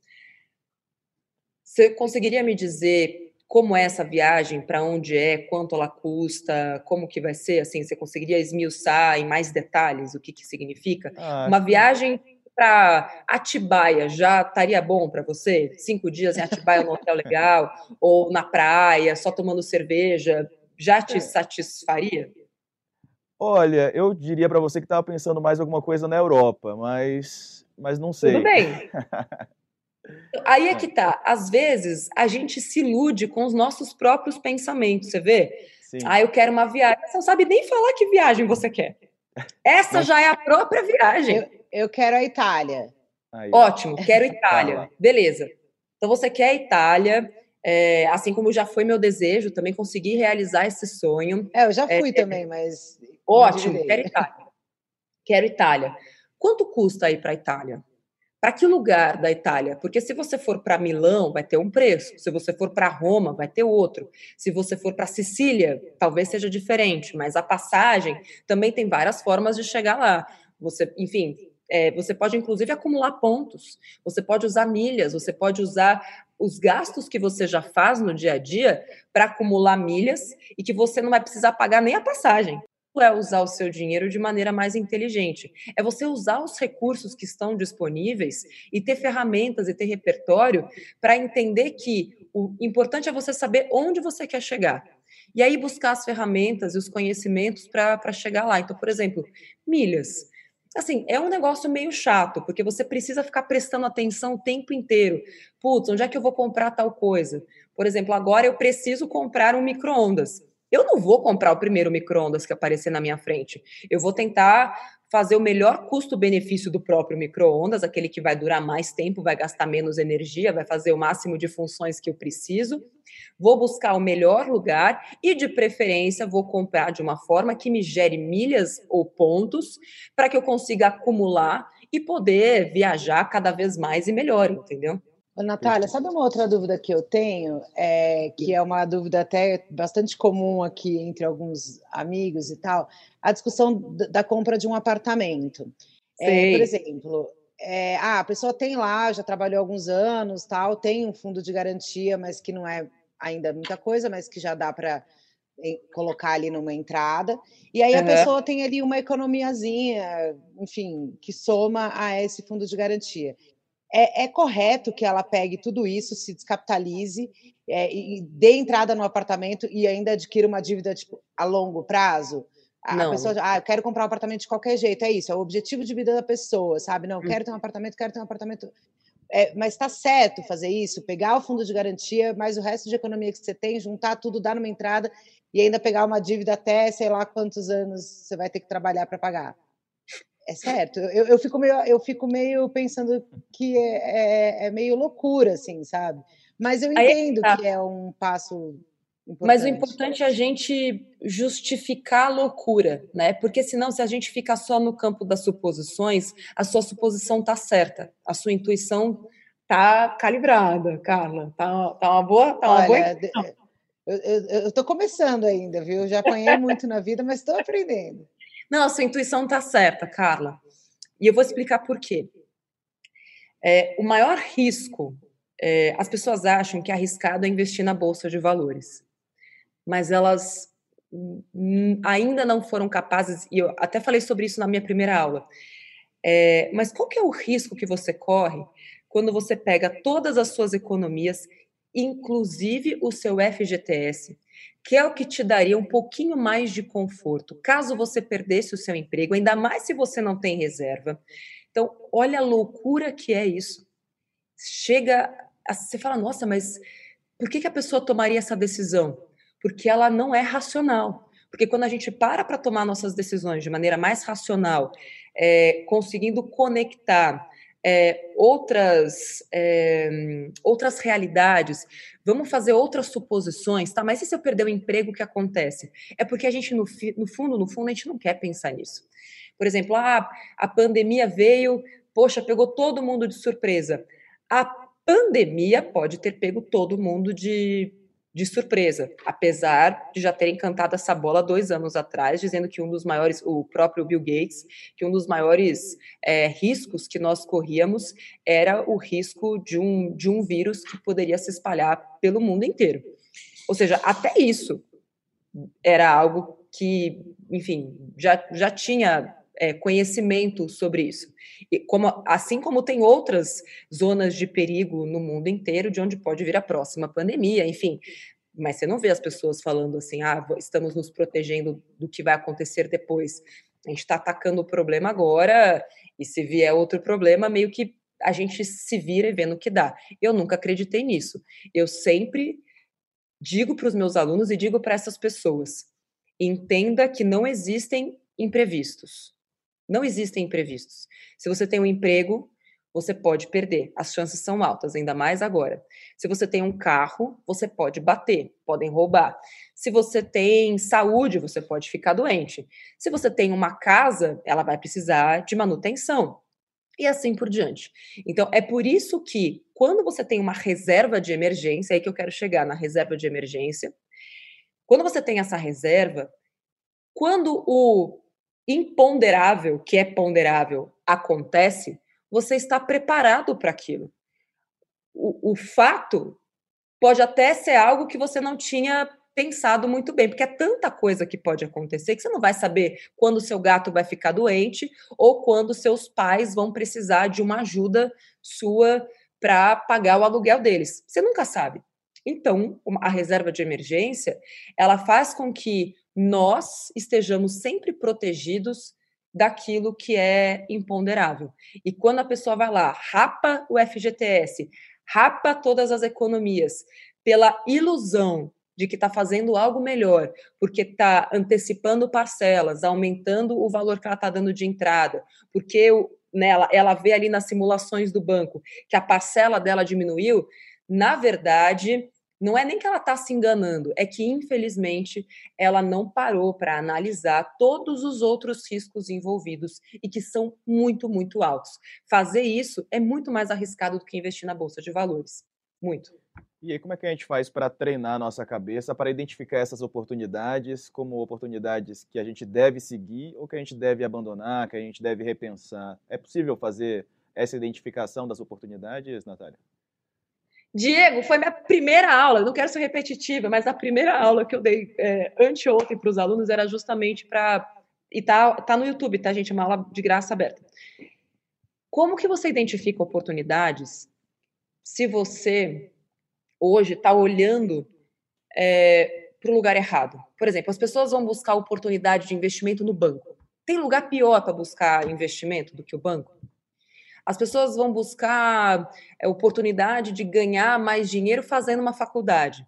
Você conseguiria me dizer como é essa viagem, para onde é, quanto ela custa, como que vai ser? Assim, você conseguiria esmiuçar em mais detalhes o que, que significa? Ah, Uma viagem para Atibaia já estaria bom para você? Cinco dias em Atibaia, num hotel legal, ou na praia, só tomando cerveja, já te é. satisfaria? Olha, eu diria para você que estava pensando mais alguma coisa na Europa, mas, mas não sei. Tudo bem. Aí é que tá. Às vezes a gente se ilude com os nossos próprios pensamentos, você vê? Sim. Ah, eu quero uma viagem. Você não sabe nem falar que viagem você quer. Essa mas... já é a própria viagem. Eu, eu quero a Itália. Aí, Ótimo, quero Itália. Beleza. Então você quer a Itália, é, assim como já foi meu desejo, também consegui realizar esse sonho. É, eu já fui é, também, mas Ótimo, quero Itália. Quero Itália. Quanto custa ir para a Itália? Para que lugar da Itália? Porque se você for para Milão, vai ter um preço. Se você for para Roma, vai ter outro. Se você for para Sicília, talvez seja diferente, mas a passagem também tem várias formas de chegar lá. Você, enfim, é, você pode inclusive acumular pontos, você pode usar milhas, você pode usar os gastos que você já faz no dia a dia para acumular milhas e que você não vai precisar pagar nem a passagem é usar o seu dinheiro de maneira mais inteligente. É você usar os recursos que estão disponíveis e ter ferramentas e ter repertório para entender que o importante é você saber onde você quer chegar. E aí buscar as ferramentas e os conhecimentos para chegar lá. Então, por exemplo, milhas. Assim, é um negócio meio chato, porque você precisa ficar prestando atenção o tempo inteiro. Putz, onde é que eu vou comprar tal coisa? Por exemplo, agora eu preciso comprar um micro-ondas Eu não vou comprar o primeiro micro-ondas que aparecer na minha frente. Eu vou tentar fazer o melhor custo-benefício do próprio micro-ondas, aquele que vai durar mais tempo, vai gastar menos energia, vai fazer o máximo de funções que eu preciso. Vou buscar o melhor lugar e, de preferência, vou comprar de uma forma que me gere milhas ou pontos para que eu consiga acumular e poder viajar cada vez mais e melhor, entendeu? Natália, sabe uma outra dúvida que eu tenho, é, que é uma dúvida até bastante comum aqui entre alguns amigos e tal, a discussão da compra de um apartamento. É, por exemplo, é, ah, a pessoa tem lá, já trabalhou alguns anos, tal, tem um fundo de garantia, mas que não é ainda muita coisa, mas que já dá para colocar ali numa entrada. E aí uhum. a pessoa tem ali uma economiazinha, enfim, que soma a esse fundo de garantia é, é, correto que ela pegue tudo isso, se descapitalize é, e dê entrada no apartamento e ainda adquira uma dívida tipo, a longo prazo? A não. pessoa, ah, eu quero comprar um apartamento de qualquer jeito, é isso, é o objetivo de vida da pessoa, sabe? Não, quero ter um apartamento, quero ter um apartamento. É, mas está certo fazer isso, pegar o fundo de garantia, mais o resto de economia que você tem, juntar tudo, dar numa entrada e ainda pegar uma dívida até sei lá quantos anos você vai ter que trabalhar para pagar. É certo. Eu, eu, fico meio, eu fico meio pensando que é, é, é meio loucura, assim, sabe? Mas eu entendo Aí, tá. que é um passo Importante. Mas o importante é a gente justificar a loucura, né? Porque senão, se a gente ficar só no campo das suposições, a sua suposição tá certa, a sua intuição tá calibrada, Carla. Tá, tá uma boa, tá uma Olha, boa. Eu, eu, eu tô começando ainda, viu? Já apanhei muito na vida, mas estou aprendendo. Não, a sua intuição está certa, Carla. E eu vou explicar por quê. É, o maior risco, é, as pessoas acham que arriscado é investir na bolsa de valores, mas elas ainda não foram capazes, e eu até falei sobre isso na minha primeira aula. É, mas qual que é o risco que você corre quando você pega todas as suas economias, inclusive o seu FGTS, que é o que te daria um pouquinho mais de conforto, caso você perdesse o seu emprego, ainda mais se você não tem reserva. Então, olha a loucura que é isso. Chega, a, você fala, nossa, mas por que, que a pessoa tomaria essa decisão? Porque ela não é racional. Porque quando a gente para para tomar nossas decisões de maneira mais racional, é, conseguindo conectar é, outras, é, outras realidades, vamos fazer outras suposições, tá? Mas e se eu perder o emprego, o que acontece? É porque a gente, no, no fundo, no fundo, a gente não quer pensar nisso. Por exemplo, ah, a pandemia veio, poxa, pegou todo mundo de surpresa. A pandemia pode ter pego todo mundo de de surpresa, apesar de já terem cantado essa bola dois anos atrás, dizendo que um dos maiores, o próprio Bill Gates, que um dos maiores é, riscos que nós corríamos era o risco de um, de um vírus que poderia se espalhar pelo mundo inteiro. Ou seja, até isso era algo que, enfim, já, já tinha é, conhecimento sobre isso. E como, assim como tem outras zonas de perigo no mundo inteiro, de onde pode vir a próxima pandemia, enfim. Mas você não vê as pessoas falando assim, ah, estamos nos protegendo do que vai acontecer depois. A gente está atacando o problema agora, e se vier outro problema, meio que a gente se vira e vê no que dá. Eu nunca acreditei nisso. Eu sempre digo para os meus alunos e digo para essas pessoas: entenda que não existem imprevistos. Não existem imprevistos. Se você tem um emprego, você pode perder. As chances são altas, ainda mais agora. Se você tem um carro, você pode bater, podem roubar. Se você tem saúde, você pode ficar doente. Se você tem uma casa, ela vai precisar de manutenção. E assim por diante. Então, é por isso que, quando você tem uma reserva de emergência, é aí que eu quero chegar na reserva de emergência. Quando você tem essa reserva, quando o imponderável, que é ponderável, acontece, você está preparado para aquilo. O, o fato pode até ser algo que você não tinha pensado muito bem, porque é tanta coisa que pode acontecer que você não vai saber quando o seu gato vai ficar doente ou quando seus pais vão precisar de uma ajuda sua para pagar o aluguel deles. Você nunca sabe. Então, a reserva de emergência, ela faz com que nós estejamos sempre protegidos daquilo que é imponderável. E quando a pessoa vai lá, rapa o FGTS, rapa todas as economias, pela ilusão de que está fazendo algo melhor, porque está antecipando parcelas, aumentando o valor que ela está dando de entrada, porque né, ela, ela vê ali nas simulações do banco que a parcela dela diminuiu, na verdade, não é nem que ela está se enganando, é que, infelizmente, ela não parou para analisar todos os outros riscos envolvidos e que são muito, muito altos. Fazer isso é muito mais arriscado do que investir na Bolsa de Valores. Muito. E aí, como é que a gente faz para treinar a nossa cabeça, para identificar essas oportunidades como oportunidades que a gente deve seguir ou que a gente deve abandonar, que a gente deve repensar? É possível fazer essa identificação das oportunidades, Natália? Diego, foi minha primeira aula, não quero ser repetitiva, mas a primeira aula que eu dei é, anteontem para os alunos era justamente para. E tá, tá no YouTube, tá, gente? É uma aula de graça aberta. Como que você identifica oportunidades se você hoje está olhando é, para o lugar errado? Por exemplo, as pessoas vão buscar oportunidade de investimento no banco. Tem lugar pior para buscar investimento do que o banco? As pessoas vão buscar é, oportunidade de ganhar mais dinheiro fazendo uma faculdade.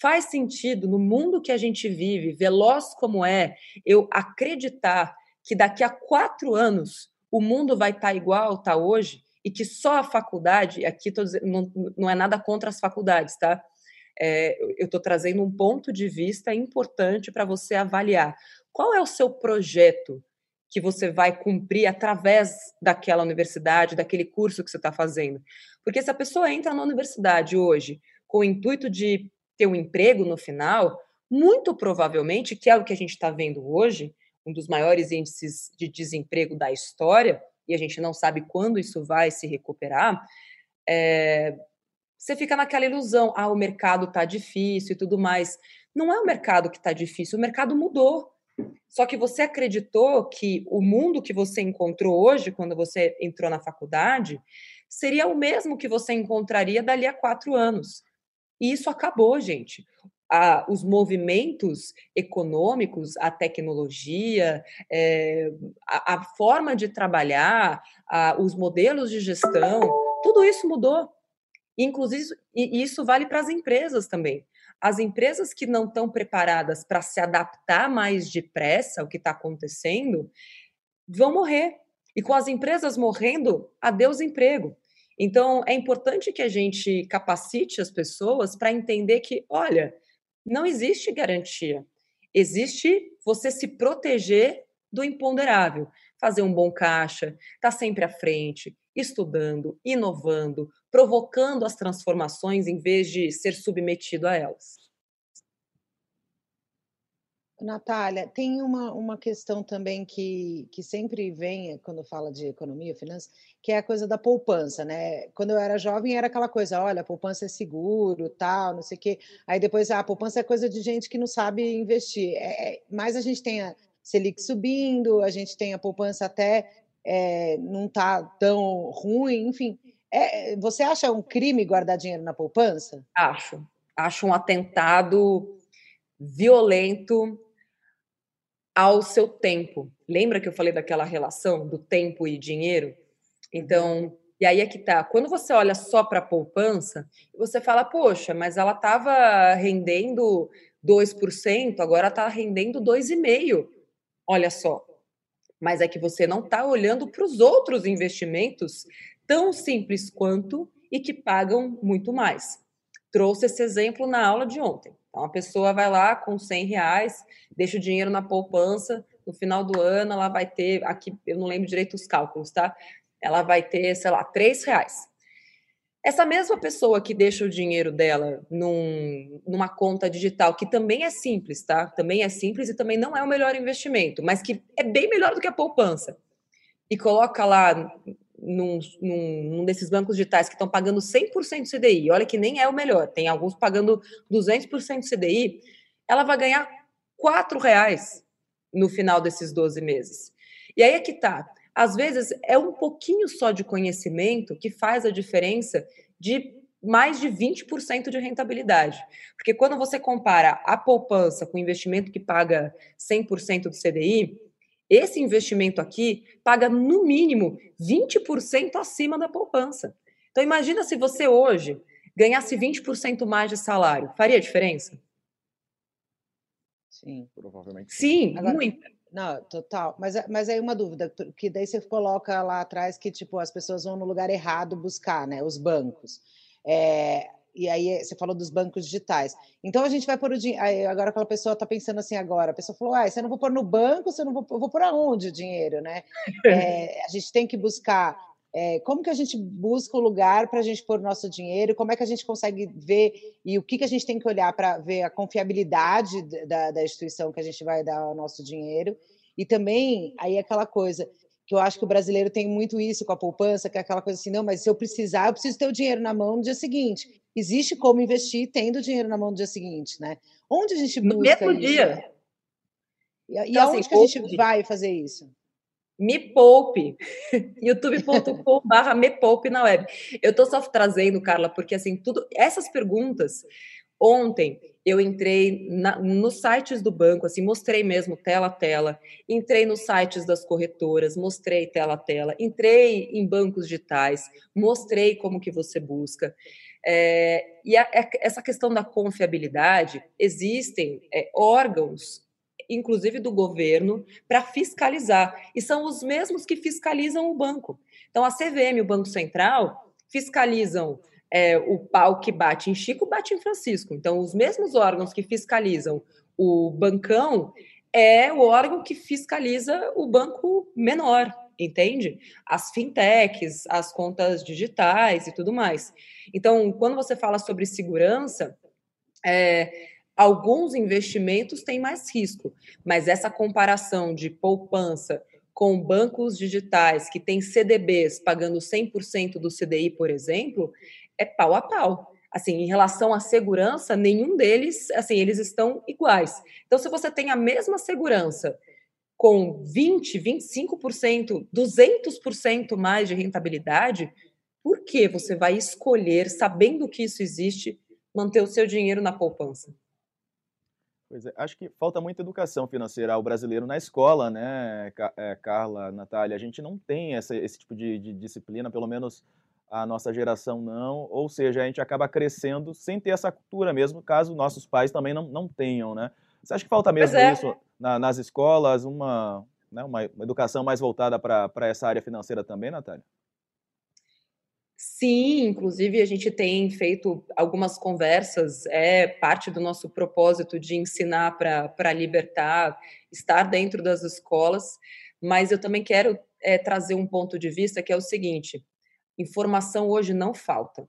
Faz sentido, no mundo que a gente vive, veloz como é, eu acreditar que daqui a quatro anos o mundo vai estar tá igual está hoje e que só a faculdade, aqui dizendo, não, não é nada contra as faculdades, tá? É, eu estou trazendo um ponto de vista importante para você avaliar. Qual é o seu projeto que você vai cumprir através daquela universidade, daquele curso que você está fazendo. Porque se a pessoa entra na universidade hoje com o intuito de ter um emprego no final, muito provavelmente, que é o que a gente está vendo hoje, um dos maiores índices de desemprego da história, e a gente não sabe quando isso vai se recuperar, é, você fica naquela ilusão, ah, o mercado está difícil e tudo mais. Não é o mercado que está difícil, o mercado mudou. Só que você acreditou que o mundo que você encontrou hoje, quando você entrou na faculdade, seria o mesmo que você encontraria dali a quatro anos. E isso acabou, gente. Ah, os movimentos econômicos, a tecnologia, é, a, a, forma de trabalhar, a, os modelos de gestão, tudo isso mudou. Inclusive, isso vale para as empresas também as empresas que não estão preparadas para se adaptar mais depressa ao que está acontecendo vão morrer. E com as empresas morrendo, adeus emprego. Então, é importante que a gente capacite as pessoas para entender que, olha, não existe garantia. Existe você se proteger do imponderável, fazer um bom caixa, estar tá sempre à frente, estudando, inovando, provocando as transformações em vez de ser submetido a elas. Natália, tem uma, uma questão também que, que sempre vem quando fala de economia, finanças, que é a coisa da poupança, né? Quando eu era jovem era aquela coisa, olha, poupança é seguro, tal, não sei o quê. Aí depois, ah, a poupança é coisa de gente que não sabe investir. É, é, mas a gente tem a Selic subindo, a gente tem a poupança até é, não tá tão ruim, enfim. É, você acha um crime guardar dinheiro na poupança? Acho. Acho um atentado violento ao seu tempo. Lembra que eu falei daquela relação do tempo e dinheiro? Então, e aí é que tá. Quando você olha só para a poupança, você fala, poxa, mas ela estava rendendo 2%, agora está rendendo 2,5%. Olha só mas é que você não está olhando para os outros investimentos tão simples quanto e que pagam muito mais. Trouxe esse exemplo na aula de ontem. Então, a pessoa vai lá com 100 reais, deixa o dinheiro na poupança, no final do ano ela vai ter, aqui eu não lembro direito os cálculos, tá? Ela vai ter, sei lá, 3 reais. Essa mesma pessoa que deixa o dinheiro dela num, numa conta digital, que também é simples, tá? Também é simples e também não é o melhor investimento, mas que é bem melhor do que a poupança. E coloca lá num, num, num desses bancos digitais que estão pagando 100% CDI, olha que nem é o melhor, tem alguns pagando 200% CDI, ela vai ganhar R$ reais no final desses 12 meses. E aí é que tá às vezes é um pouquinho só de conhecimento que faz a diferença de mais de 20% de rentabilidade. Porque quando você compara a poupança com o investimento que paga 100% do CDI, esse investimento aqui paga no mínimo 20% acima da poupança. Então imagina se você hoje ganhasse 20% mais de salário, faria diferença? Sim. Provavelmente. Sim, Agora, muita. Não, total. Mas, mas aí uma dúvida, que daí você coloca lá atrás que tipo as pessoas vão no lugar errado buscar, né? Os bancos. É, e aí você falou dos bancos digitais. Então a gente vai pôr o dinheiro. Agora aquela pessoa está pensando assim agora, a pessoa falou: ah, você não vou pôr no banco, você não vou, eu vou pôr aonde o dinheiro, né? É, a gente tem que buscar. É, como que a gente busca o lugar para a gente pôr o nosso dinheiro? Como é que a gente consegue ver e o que, que a gente tem que olhar para ver a confiabilidade da, da instituição que a gente vai dar o nosso dinheiro? E também aí aquela coisa, que eu acho que o brasileiro tem muito isso com a poupança, que é aquela coisa assim, não, mas se eu precisar, eu preciso ter o dinheiro na mão no dia seguinte. Existe como investir tendo o dinheiro na mão no dia seguinte, né? Onde a gente busca no mesmo isso? dia. E, e então, aonde assim, que a gente vai fazer isso? Me Poupe, youtube.com.br Me Poupe na web. Eu estou só trazendo, Carla, porque assim, tudo essas perguntas Ontem eu entrei na, nos sites do banco, assim, mostrei mesmo tela a tela, entrei nos sites das corretoras, mostrei tela a tela, entrei em bancos digitais, mostrei como que você busca. É, e a, a, essa questão da confiabilidade, existem é, órgãos, inclusive do governo, para fiscalizar, e são os mesmos que fiscalizam o banco. Então, a CVM, o Banco Central, fiscalizam é, o pau que bate em Chico bate em Francisco. Então, os mesmos órgãos que fiscalizam o bancão é o órgão que fiscaliza o banco menor, entende? As fintechs, as contas digitais e tudo mais. Então, quando você fala sobre segurança, é, alguns investimentos têm mais risco, mas essa comparação de poupança com bancos digitais que têm CDBs pagando 100% do CDI, por exemplo, é pau a pau. Assim, em relação à segurança, nenhum deles, assim, eles estão iguais. Então, se você tem a mesma segurança com 20, 25%, 200% mais de rentabilidade, por que você vai escolher, sabendo que isso existe, manter o seu dinheiro na poupança? Pois é, acho que falta muita educação financeira ao brasileiro na escola, né, é, Carla, Natália? A gente não tem essa, esse tipo de, de disciplina, pelo menos a nossa geração não, ou seja, a gente acaba crescendo sem ter essa cultura mesmo, caso nossos pais também não, não tenham, né? Você acha que falta mesmo é. isso na, nas escolas, uma, né, uma, uma educação mais voltada para essa área financeira também, Natália? Sim, inclusive a gente tem feito algumas conversas, é parte do nosso propósito de ensinar para libertar, estar dentro das escolas, mas eu também quero é, trazer um ponto de vista que é o seguinte: Informação hoje não falta.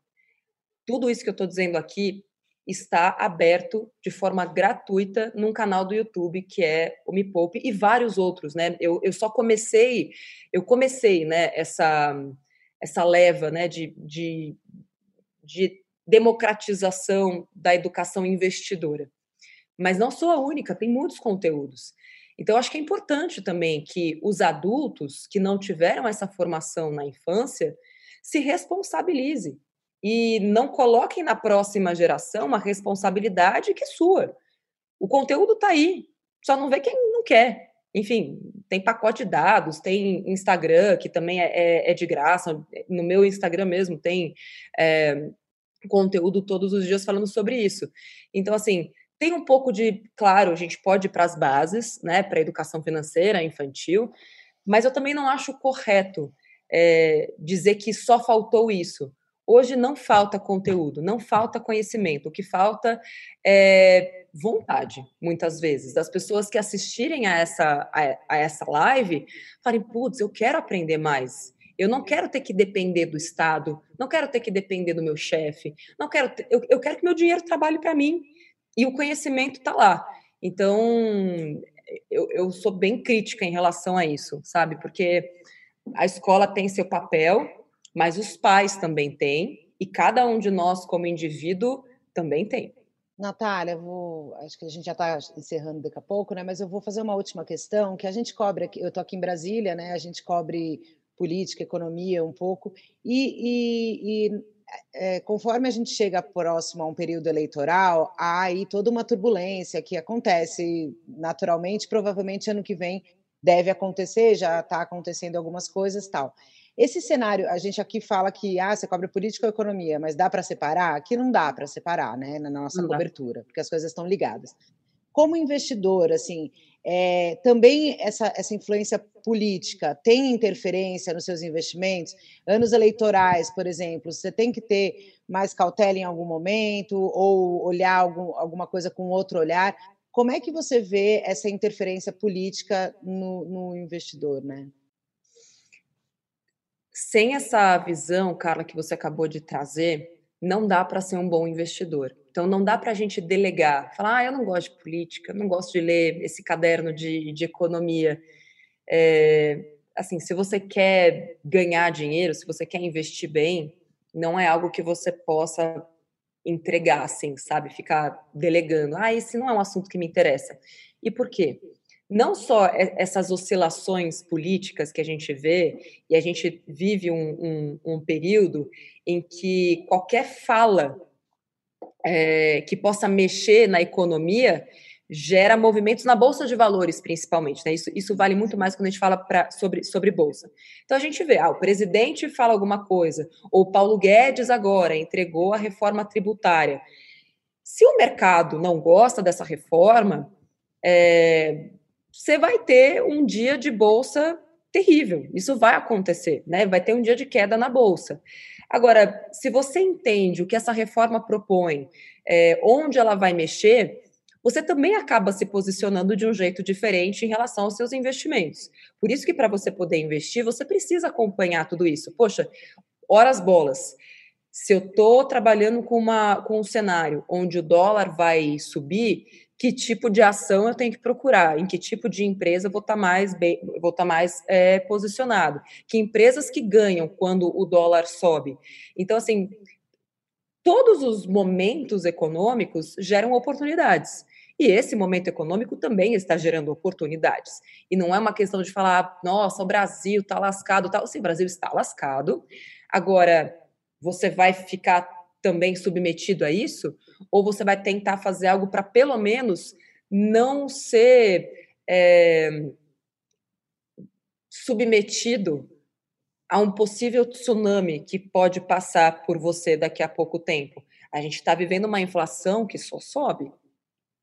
Tudo isso que eu estou dizendo aqui está aberto de forma gratuita num canal do YouTube que é o Me Poupe e vários outros, né? Eu, eu só comecei, eu comecei, né, essa, essa leva, né, de, de, de democratização da educação investidora. Mas não sou a única, tem muitos conteúdos. Então, acho que é importante também que os adultos que não tiveram essa formação na infância se responsabilize e não coloquem na próxima geração uma responsabilidade que é sua. O conteúdo está aí, só não vê quem não quer. Enfim, tem pacote de dados, tem Instagram, que também é, é, é de graça. No meu Instagram mesmo tem é, conteúdo todos os dias falando sobre isso. Então, assim, tem um pouco de. Claro, a gente pode ir para as bases, né, para a educação financeira infantil, mas eu também não acho correto é, dizer que só faltou isso. Hoje não falta conteúdo, não falta conhecimento. O que falta é vontade, muitas vezes, das pessoas que assistirem a essa, a, a essa live falem: putz, eu quero aprender mais. Eu não quero ter que depender do Estado, não quero ter que depender do meu chefe, não quero, ter, eu, eu quero que meu dinheiro trabalhe para mim. E o conhecimento está lá. Então, eu, eu sou bem crítica em relação a isso, sabe? Porque a escola tem seu papel, mas os pais também têm, e cada um de nós, como indivíduo, também tem. Natália, vou, acho que a gente já está encerrando daqui a pouco, né? Mas eu vou fazer uma última questão que a gente cobre aqui. Eu estou aqui em Brasília, né? A gente cobre política, economia um pouco, e, e, e é, conforme a gente chega próximo a um período eleitoral, há aí toda uma turbulência que acontece naturalmente, provavelmente ano que vem deve acontecer, já está acontecendo algumas coisas tal. Esse cenário, a gente aqui fala que ah, você cobre política ou economia, mas dá para separar? Aqui não dá para separar, né, na nossa não cobertura, dá. porque as coisas estão ligadas. como investidor, assim, é, também essa, essa influência política tem interferência nos seus investimentos? Anos eleitorais, por exemplo, você tem que ter mais cautela em algum momento ou olhar algum, alguma coisa com outro olhar. Como é que você vê essa interferência política no, no investidor, né? Sem essa visão, Carla, que você acabou de trazer, não dá para ser um bom investidor. Então, não dá para a gente delegar, falar, ah, eu não gosto de política, não gosto de ler esse caderno de, de economia. É, assim, se você quer ganhar dinheiro, se você quer investir bem, não é algo que você possa entregar, assim, sabe? Ficar delegando. Ah, esse não é um assunto que me interessa. E por quê? Não só essas oscilações políticas que a gente vê, e a gente vive um, um, um período em que qualquer fala é, que possa mexer na economia gera movimentos na bolsa de valores, principalmente. Né? Isso, isso vale muito mais quando a gente fala pra, sobre, sobre bolsa. Então a gente vê, ah, o presidente fala alguma coisa, ou Paulo Guedes agora entregou a reforma tributária. Se o mercado não gosta dessa reforma, é, você vai ter um dia de bolsa terrível. Isso vai acontecer, né? Vai ter um dia de queda na bolsa. Agora, se você entende o que essa reforma propõe, é, onde ela vai mexer, você também acaba se posicionando de um jeito diferente em relação aos seus investimentos. Por isso que para você poder investir, você precisa acompanhar tudo isso. Poxa, horas bolas. Se eu estou trabalhando com, uma, com um cenário onde o dólar vai subir, que tipo de ação eu tenho que procurar, em que tipo de empresa eu vou estar tá mais bem, vou estar tá mais é, posicionado, que empresas que ganham quando o dólar sobe. Então, assim, todos os momentos econômicos geram oportunidades. E esse momento econômico também está gerando oportunidades. E não é uma questão de falar, nossa, o Brasil está lascado, tal. Sim, o Brasil está lascado. Agora, você vai ficar também submetido a isso? Ou você vai tentar fazer algo para, pelo menos, não ser é, submetido a um possível tsunami que pode passar por você daqui a pouco tempo? A gente está vivendo uma inflação que só sobe.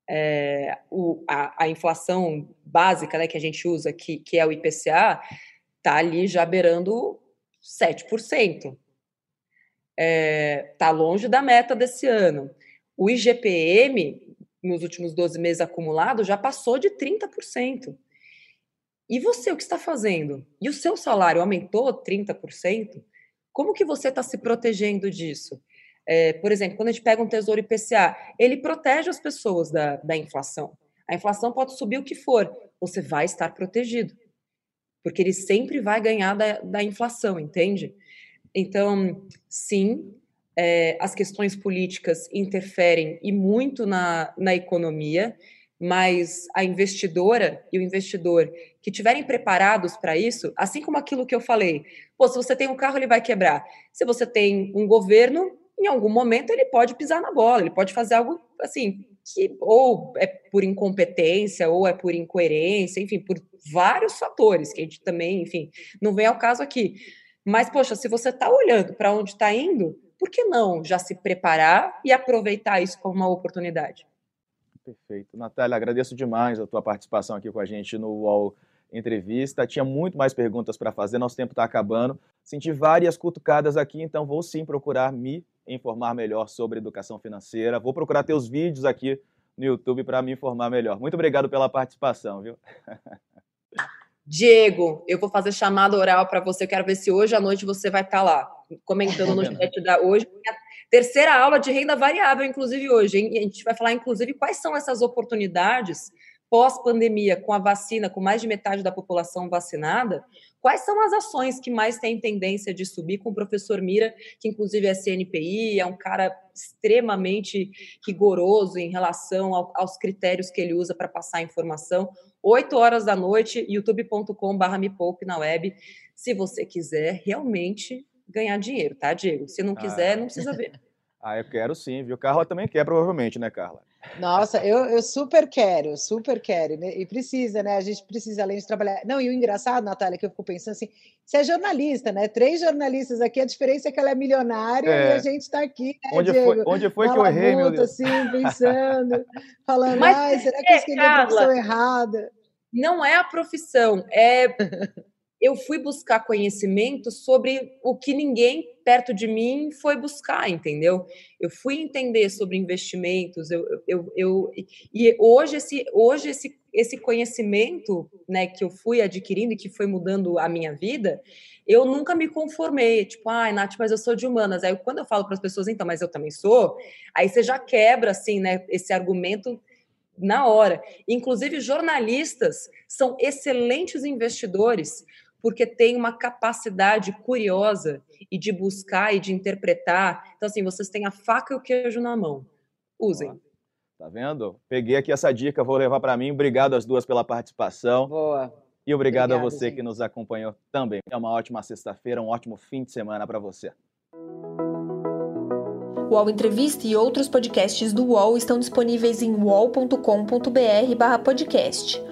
É, o, a, a, inflação básica né, que a gente usa, que, que é o IPCA, está ali já beirando 7% está é, tá longe da meta desse ano. O IGPM, nos últimos 12 meses acumulado, já passou de 30%. E você, o que está fazendo? E o seu salário aumentou 30%? Como que você está se protegendo disso? É, por exemplo, quando a gente pega um tesouro IPCA, ele protege as pessoas da, da inflação. A inflação pode subir o que for, você vai estar protegido. Porque ele sempre vai ganhar da, da inflação, entende? Então, sim, é, as questões políticas interferem e muito na, na economia, mas a investidora e o investidor que estiverem preparados para isso, assim como aquilo que eu falei, pô, se você tem um carro, ele vai quebrar. Se você tem um governo, em algum momento ele pode pisar na bola, ele pode fazer algo assim, que ou é por incompetência, ou é por incoerência, enfim, por vários fatores que a gente também, enfim, não vem ao caso aqui. Mas, poxa, se você está olhando para onde está indo, por que não já se preparar e aproveitar isso como uma oportunidade? Perfeito. Natália, agradeço demais a tua participação aqui com a gente no UOL Entrevista. Tinha muito mais perguntas para fazer, nosso tempo está acabando. Senti várias cutucadas aqui, então vou sim procurar me informar melhor sobre educação financeira. Vou procurar teus vídeos aqui no YouTube para me informar melhor. Muito obrigado pela participação, viu? Diego, eu vou fazer chamada oral para você. Eu quero ver se hoje à noite você vai estar tá lá, comentando no chat da hoje. Terceira aula de renda variável, inclusive hoje. Hein? A gente vai falar, inclusive, quais são essas oportunidades pós-pandemia, com a vacina, com mais de metade da população vacinada, quais são as ações que mais têm tendência de subir com o professor Mira, que inclusive é CNPI, é um cara extremamente rigoroso em relação ao, aos critérios que ele usa para passar a informação. 8 horas da noite, youtube.com.br me poupe na web, se você quiser realmente ganhar dinheiro, tá, Diego? Se não quiser, ah. não precisa ver. Ah, eu quero sim, viu? Carla também quer, provavelmente, né, Carla? Nossa, eu, eu super quero, super quero. Né? E precisa, né? A gente precisa, além de trabalhar. Não, e o engraçado, Natália, que eu fico pensando assim: você é jornalista, né? Três jornalistas aqui, a diferença é que ela é milionária é. e a gente está aqui, né, onde Diego? Foi, onde foi que eu errei, meu Deus? assim, pensando, falando, Mas, ai, será que eu escolhi a profissão errada? Não é a profissão, é eu fui buscar conhecimento sobre o que ninguém perto de mim foi buscar, entendeu? Eu fui entender sobre investimentos, eu, eu, eu, e hoje esse, hoje esse, esse conhecimento né, que eu fui adquirindo e que foi mudando a minha vida, eu nunca me conformei, tipo, ai, ah, Nath, mas eu sou de humanas. Aí quando eu falo para as pessoas, então, mas eu também sou, aí você já quebra, assim, né, esse argumento na hora. Inclusive, jornalistas são excelentes investidores, porque tem uma capacidade curiosa e de buscar e de interpretar. Então, assim, vocês têm a faca e o queijo na mão. Usem. Tá vendo? Peguei aqui essa dica, vou levar para mim. Obrigado às duas pela participação. Boa. E obrigado Obrigada, a você gente. que nos acompanhou também. É uma ótima sexta-feira, um ótimo fim de semana para você. O UOL Entrevista e outros podcasts do UOL estão disponíveis em uol.com.br/podcast.